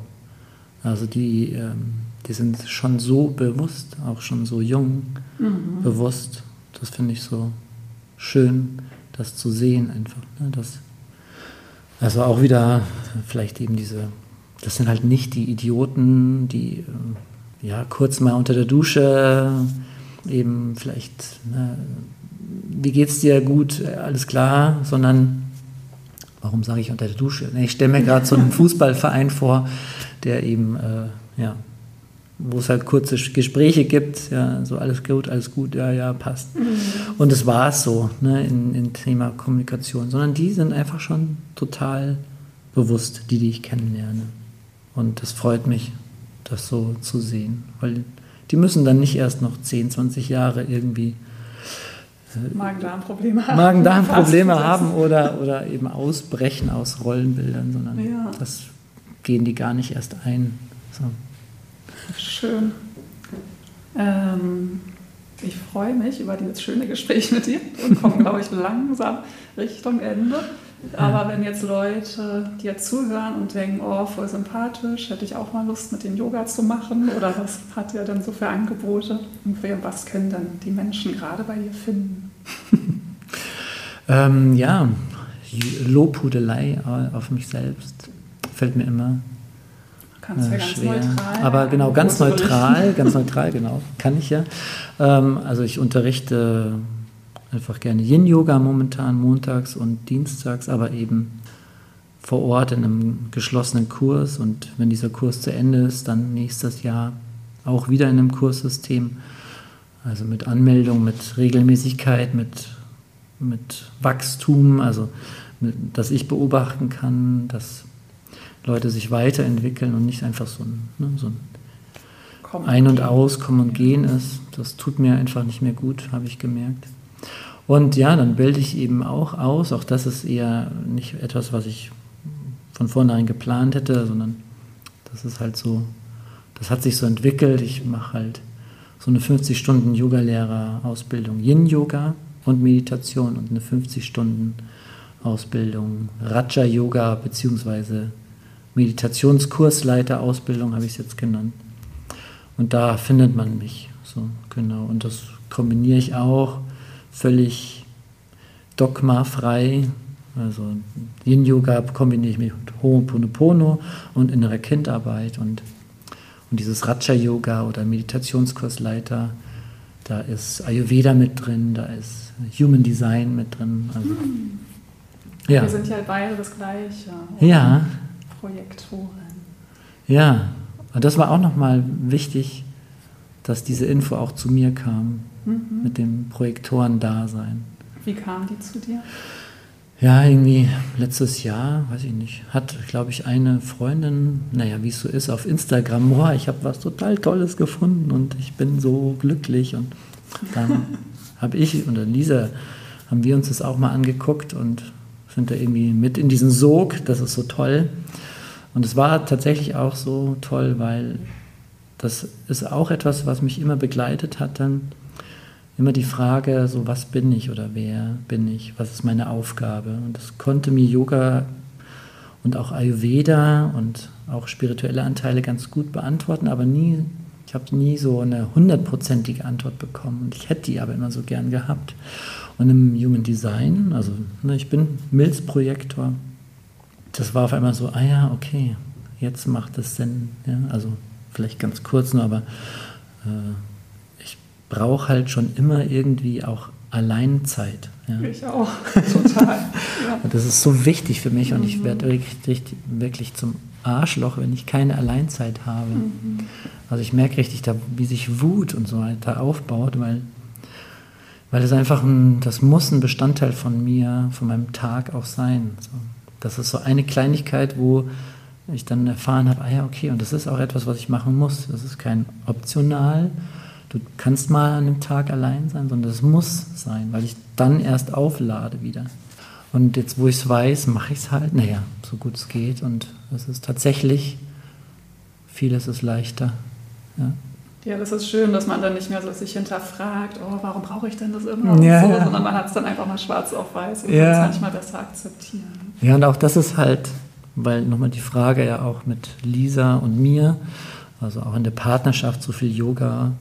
Speaker 2: Also die, ähm, die sind schon so bewusst, auch schon so jung, mhm. bewusst. Das finde ich so schön, das zu sehen einfach. Ne? Das, also auch wieder vielleicht eben diese, das sind halt nicht die Idioten, die äh, ja kurz mal unter der Dusche eben vielleicht, ne, wie geht's dir gut, alles klar, sondern warum sage ich unter der Dusche? Ich stelle mir gerade so einen Fußballverein vor, der eben, äh, ja, wo es halt kurze Gespräche gibt, ja, so alles gut, alles gut, ja, ja, passt. Mhm. Und das war es so, ne, in, in Thema Kommunikation, sondern die sind einfach schon total bewusst, die, die ich kennenlerne. Und das freut mich, das so zu sehen, weil die müssen dann nicht erst noch 10, 20 Jahre irgendwie
Speaker 1: Magen-Darm-Probleme haben.
Speaker 2: Magen-Darm-Probleme haben oder, oder eben ausbrechen aus Rollenbildern, sondern ja. das gehen die gar nicht erst ein. So.
Speaker 1: Schön. Ähm, ich freue mich über dieses schöne Gespräch mit dir und komme, glaube ich, langsam Richtung Ende. Aber wenn jetzt Leute dir zuhören und denken, oh, voll sympathisch, hätte ich auch mal Lust, mit dem Yoga zu machen oder was hat ihr denn so für Angebote und was können dann die Menschen gerade bei dir finden?
Speaker 2: ähm, ja, Lobhudelei auf mich selbst fällt mir immer
Speaker 1: Kannst äh, ja ganz neutral.
Speaker 2: Aber genau, ganz neutral, ganz neutral, genau, kann ich ja. Ähm, also ich unterrichte einfach gerne Yin-Yoga momentan, montags und dienstags, aber eben vor Ort in einem geschlossenen Kurs und wenn dieser Kurs zu Ende ist, dann nächstes Jahr auch wieder in einem Kurssystem. Also mit Anmeldung, mit Regelmäßigkeit, mit, mit Wachstum, also mit, dass ich beobachten kann, dass Leute sich weiterentwickeln und nicht einfach so ein, ne, so ein Ein- und Aus, Kommen und Gehen ist. Das tut mir einfach nicht mehr gut, habe ich gemerkt. Und ja, dann bilde ich eben auch aus. Auch das ist eher nicht etwas, was ich von vornherein geplant hätte, sondern das ist halt so, das hat sich so entwickelt. Ich mache halt so eine 50 Stunden Yoga-Lehrer-Ausbildung Yin-Yoga und Meditation und eine 50 Stunden Ausbildung Raja-Yoga bzw. Meditationskursleiter-Ausbildung habe ich es jetzt genannt. Und da findet man mich. So, genau. Und das kombiniere ich auch völlig dogmafrei. Also Yin-Yoga kombiniere ich mit Ho'oponopono und innerer Kindarbeit und, und dieses Raja-Yoga oder Meditationskursleiter, da ist Ayurveda mit drin, da ist Human Design mit drin. Also, hm.
Speaker 1: ja. Wir sind ja beide das Gleiche.
Speaker 2: Ja.
Speaker 1: Projektoren.
Speaker 2: Ja, und das war auch nochmal wichtig, dass diese Info auch zu mir kam mhm. mit dem Projektoren-Dasein.
Speaker 1: Wie kam die zu dir?
Speaker 2: Ja, irgendwie letztes Jahr, weiß ich nicht, hat, glaube ich, eine Freundin, naja, wie es so ist, auf Instagram, boah, ich habe was total Tolles gefunden und ich bin so glücklich. Und dann habe ich und Lisa, haben wir uns das auch mal angeguckt und sind da irgendwie mit in diesen Sog, das ist so toll. Und es war tatsächlich auch so toll, weil das ist auch etwas, was mich immer begleitet hat, dann immer die Frage, so was bin ich oder wer bin ich, was ist meine Aufgabe. Und das konnte mir Yoga und auch Ayurveda und auch spirituelle Anteile ganz gut beantworten, aber nie, ich habe nie so eine hundertprozentige Antwort bekommen. Und ich hätte die aber immer so gern gehabt. Und im Human Design, also ne, ich bin Milzprojektor, das war auf einmal so, ah ja, okay, jetzt macht es Sinn. Ja? Also vielleicht ganz kurz nur, aber äh, brauche halt schon immer irgendwie auch Alleinzeit.
Speaker 1: Ja? Ich auch, total.
Speaker 2: ja. Und das ist so wichtig für mich mhm. und ich mhm. werde wirklich, wirklich zum Arschloch, wenn ich keine Alleinzeit habe. Mhm. Also ich merke richtig, da, wie sich Wut und so weiter aufbaut, weil, weil es einfach ein, das muss ein Bestandteil von mir, von meinem Tag auch sein. So. Das ist so eine Kleinigkeit, wo ich dann erfahren habe, ah ja, okay, und das ist auch etwas, was ich machen muss. Das ist kein optional. Du kannst mal an einem Tag allein sein, sondern das muss sein, weil ich dann erst auflade wieder. Und jetzt, wo ich es weiß, mache ich es halt, naja, so gut es geht. Und es ist tatsächlich, vieles ist leichter. Ja.
Speaker 1: Ja, das ist schön, dass man dann nicht mehr so sich hinterfragt, oh, warum brauche ich denn das immer ja, so, ja. sondern man hat es dann einfach mal schwarz auf weiß und ja. kann es manchmal besser akzeptieren.
Speaker 2: Ja, und auch das ist halt, weil nochmal die Frage ja auch mit Lisa und mir, also auch in der Partnerschaft so viel Yoga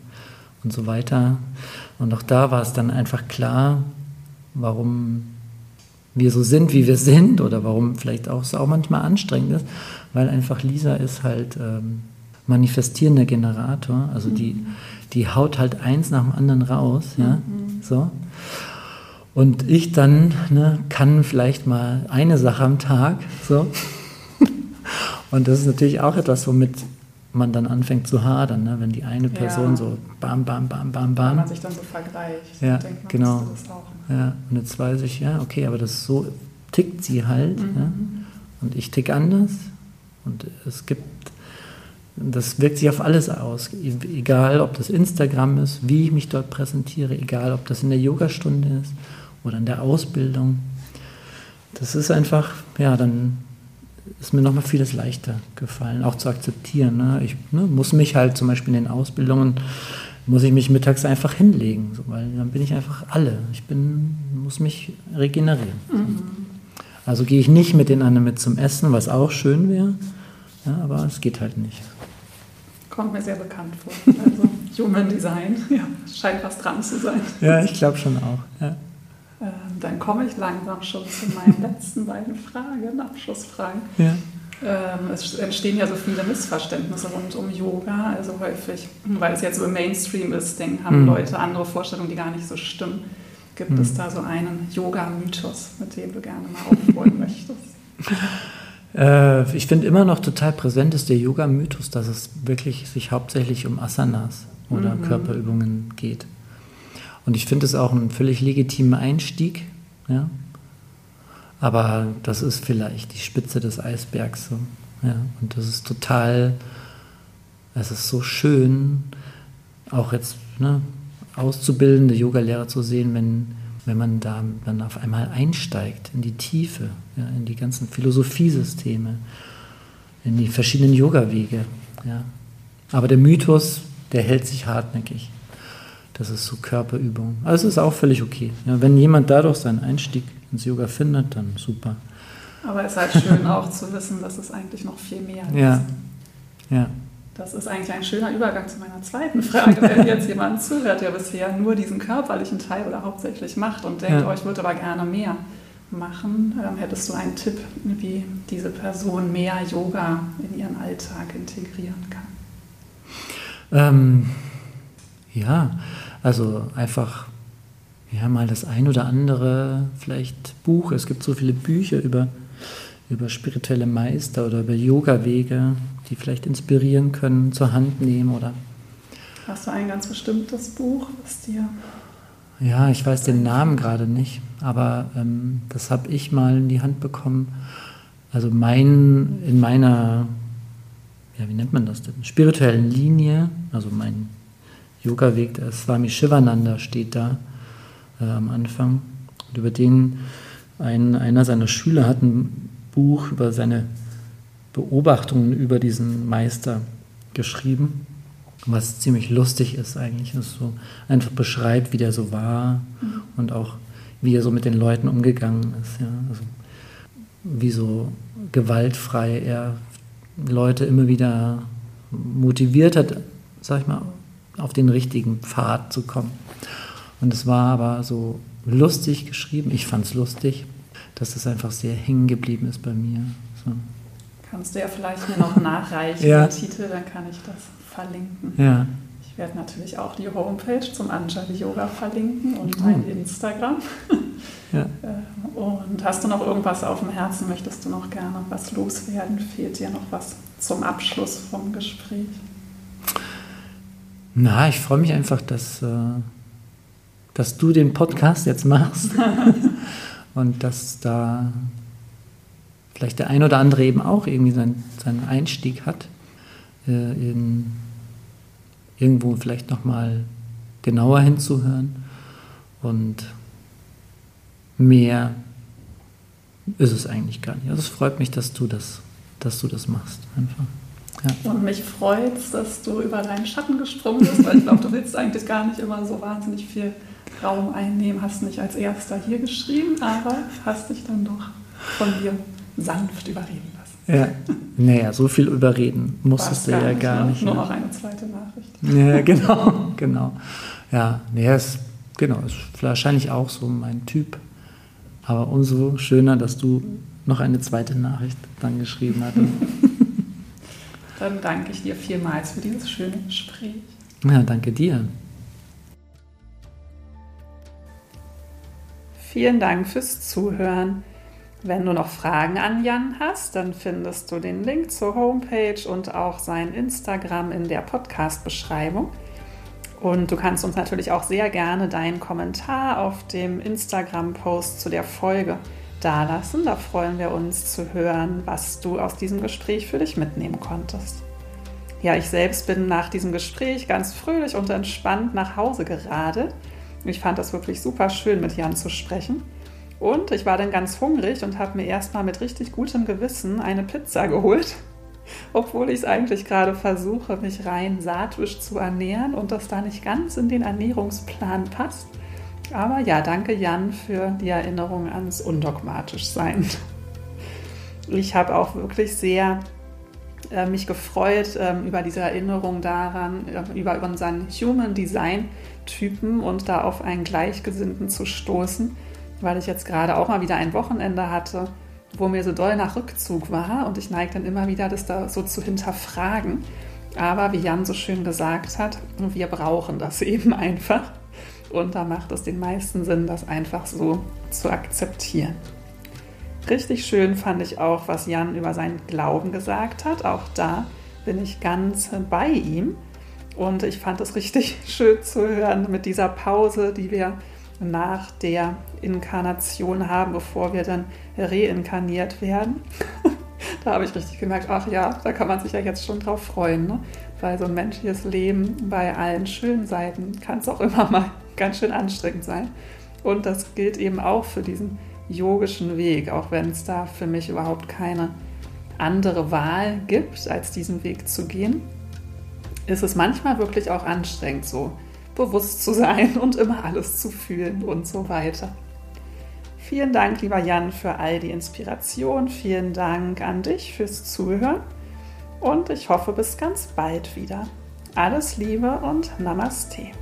Speaker 2: und so weiter. Und auch da war es dann einfach klar, warum wir so sind, wie wir sind oder warum vielleicht auch es auch manchmal anstrengend ist, weil einfach Lisa ist halt ähm, manifestierender Generator, also mhm. die, die haut halt eins nach dem anderen raus, ja, mhm. so. Und ich dann ne, kann vielleicht mal eine Sache am Tag, so. Und das ist natürlich auch etwas, womit man dann anfängt zu hadern, ne? wenn die eine Person ja. so bam, bam, bam, bam, bam. Wenn
Speaker 1: man sich dann so vergleicht.
Speaker 2: Ja, man, genau. Das auch. Ja, und jetzt weiß ich, ja, okay, aber das so tickt sie halt. Mhm. Ja? Und ich tick anders. Und es gibt das wirkt sich auf alles aus, egal ob das Instagram ist, wie ich mich dort präsentiere, egal ob das in der Yogastunde ist oder in der Ausbildung. Das ist einfach, ja, dann ist mir nochmal vieles leichter gefallen, auch zu akzeptieren. Ne? Ich ne, muss mich halt zum Beispiel in den Ausbildungen, muss ich mich mittags einfach hinlegen, so, weil dann bin ich einfach alle. Ich bin, muss mich regenerieren. Mhm. Also gehe ich nicht mit den anderen mit zum Essen, was auch schön wäre, ja, aber es geht halt nicht.
Speaker 1: Kommt mir sehr bekannt vor. Also Human Design, ja, scheint was dran zu sein.
Speaker 2: Ja, ich glaube schon auch. Ja.
Speaker 1: Ähm, dann komme ich langsam schon zu meinen letzten beiden Fragen, Abschlussfragen. Ja. Ähm, es entstehen ja so viele Missverständnisse rund um Yoga, also häufig, weil es jetzt so im Mainstream ist, denken, haben mhm. Leute andere Vorstellungen, die gar nicht so stimmen. Gibt mhm. es da so einen Yoga-Mythos, mit dem du gerne mal aufrollen möchtest?
Speaker 2: Äh, ich finde immer noch total präsent ist der Yoga-Mythos, dass es wirklich sich hauptsächlich um Asanas oder mhm. Körperübungen geht. Und ich finde es auch einen völlig legitimen Einstieg. Ja? Aber das ist vielleicht die Spitze des Eisbergs. So. Ja? Und das ist total, es ist so schön, auch jetzt ne, auszubildende Yogalehrer zu sehen, wenn, wenn man da dann auf einmal einsteigt in die Tiefe, ja, in die ganzen Philosophiesysteme, in die verschiedenen Yoga-Wege. Ja. Aber der Mythos, der hält sich hartnäckig. Das ist so Körperübung. Also ist auch völlig okay. Ja, wenn jemand dadurch seinen Einstieg ins Yoga findet, dann super.
Speaker 1: Aber es ist halt schön auch zu wissen, dass es eigentlich noch viel mehr ist.
Speaker 2: Ja. ja.
Speaker 1: Das ist eigentlich ein schöner Übergang zu meiner zweiten Frage. Wenn jetzt jemand zuhört, der bisher nur diesen körperlichen Teil oder hauptsächlich macht und denkt, ja. oh, ich würde aber gerne mehr machen, ähm, hättest du einen Tipp, wie diese Person mehr Yoga in ihren Alltag integrieren kann?
Speaker 2: Ähm, ja, also einfach ja, mal das ein oder andere vielleicht Buch. Es gibt so viele Bücher über, über spirituelle Meister oder über Yoga-Wege, die vielleicht inspirieren können, zur Hand nehmen oder.
Speaker 1: Hast du ein ganz bestimmtes Buch, was dir.
Speaker 2: Ja, ich weiß den Namen gerade nicht, aber ähm, das habe ich mal in die Hand bekommen. Also mein, in meiner, ja, wie nennt man das denn? Spirituellen Linie, also mein Yoga-Weg, der Swami Shivananda steht da äh, am Anfang. Und über den ein, einer seiner Schüler hat ein Buch über seine Beobachtungen über diesen Meister geschrieben, was ziemlich lustig ist eigentlich. Es so einfach beschreibt, wie der so war mhm. und auch wie er so mit den Leuten umgegangen ist. Ja. Also, wie so gewaltfrei er Leute immer wieder motiviert hat, sag ich mal, auf den richtigen Pfad zu kommen. Und es war aber so lustig geschrieben, ich fand es lustig, dass es einfach sehr hängen geblieben ist bei mir. So.
Speaker 1: Kannst du ja vielleicht mir noch nachreichen, ja. den Titel, dann kann ich das verlinken.
Speaker 2: Ja.
Speaker 1: Ich werde natürlich auch die Homepage zum Anjali Yoga verlinken und oh. mein Instagram. Ja. Äh, und hast du noch irgendwas auf dem Herzen? Möchtest du noch gerne was loswerden? Fehlt dir noch was zum Abschluss vom Gespräch?
Speaker 2: Na, ich freue mich einfach, dass, äh, dass du den Podcast jetzt machst und dass da vielleicht der ein oder andere eben auch irgendwie seinen, seinen Einstieg hat, äh, in irgendwo vielleicht nochmal genauer hinzuhören und mehr ist es eigentlich gar nicht. Also es freut mich, dass du das, dass du das machst einfach.
Speaker 1: Ja. Und mich freut es, dass du über deinen Schatten gesprungen bist, weil ich glaube, du willst eigentlich gar nicht immer so wahnsinnig viel Raum einnehmen. Hast nicht als erster hier geschrieben, aber hast dich dann doch von dir sanft überreden lassen.
Speaker 2: Ja, naja, so viel überreden musstest du ja gar nicht.
Speaker 1: Nur ne? noch eine zweite Nachricht.
Speaker 2: Ja, genau, genau. Ja, nee, ist, genau, ist wahrscheinlich auch so mein Typ. Aber umso schöner, dass du noch eine zweite Nachricht dann geschrieben hattest.
Speaker 1: Dann danke ich dir vielmals für dieses schöne Gespräch.
Speaker 2: Ja, danke dir.
Speaker 1: Vielen Dank fürs Zuhören. Wenn du noch Fragen an Jan hast, dann findest du den Link zur Homepage und auch sein Instagram in der Podcast-Beschreibung. Und du kannst uns natürlich auch sehr gerne deinen Kommentar auf dem Instagram-Post zu der Folge dalassen. Da freuen wir uns zu hören, was du aus diesem Gespräch für dich mitnehmen konntest. Ja, ich selbst bin nach diesem Gespräch ganz fröhlich und entspannt nach Hause geradelt. Ich fand das wirklich super schön, mit Jan zu sprechen. Und ich war dann ganz hungrig und habe mir erstmal mit richtig gutem Gewissen eine Pizza geholt, obwohl ich es eigentlich gerade versuche, mich rein saatwisch zu ernähren und das da nicht ganz in den Ernährungsplan passt. Aber ja, danke Jan für die Erinnerung ans Undogmatischsein. Ich habe auch wirklich sehr äh, mich gefreut äh, über diese Erinnerung daran, äh, über unseren Human Design Typen und da auf einen Gleichgesinnten zu stoßen, weil ich jetzt gerade auch mal wieder ein Wochenende hatte, wo mir so doll nach Rückzug war und ich neige dann immer wieder, das da so zu hinterfragen. Aber wie Jan so schön gesagt hat, wir brauchen das eben einfach. Und da macht es den meisten Sinn, das einfach so zu akzeptieren. Richtig schön fand ich auch, was Jan über seinen Glauben gesagt hat. Auch da bin ich ganz bei ihm. Und ich fand es richtig schön zu hören mit dieser Pause, die wir nach der Inkarnation haben, bevor wir dann reinkarniert werden. da habe ich richtig gemerkt, ach ja, da kann man sich ja jetzt schon drauf freuen. Ne? Weil so ein menschliches Leben bei allen schönen Seiten kann es auch immer mal ganz schön anstrengend sein. Und das gilt eben auch für diesen yogischen Weg, auch wenn es da für mich überhaupt keine andere Wahl gibt, als diesen Weg zu gehen, ist es manchmal wirklich auch anstrengend, so bewusst zu sein und immer alles zu fühlen und so weiter. Vielen Dank, lieber Jan, für all die Inspiration. Vielen Dank an dich fürs Zuhören und ich hoffe bis ganz bald wieder. Alles Liebe und Namaste.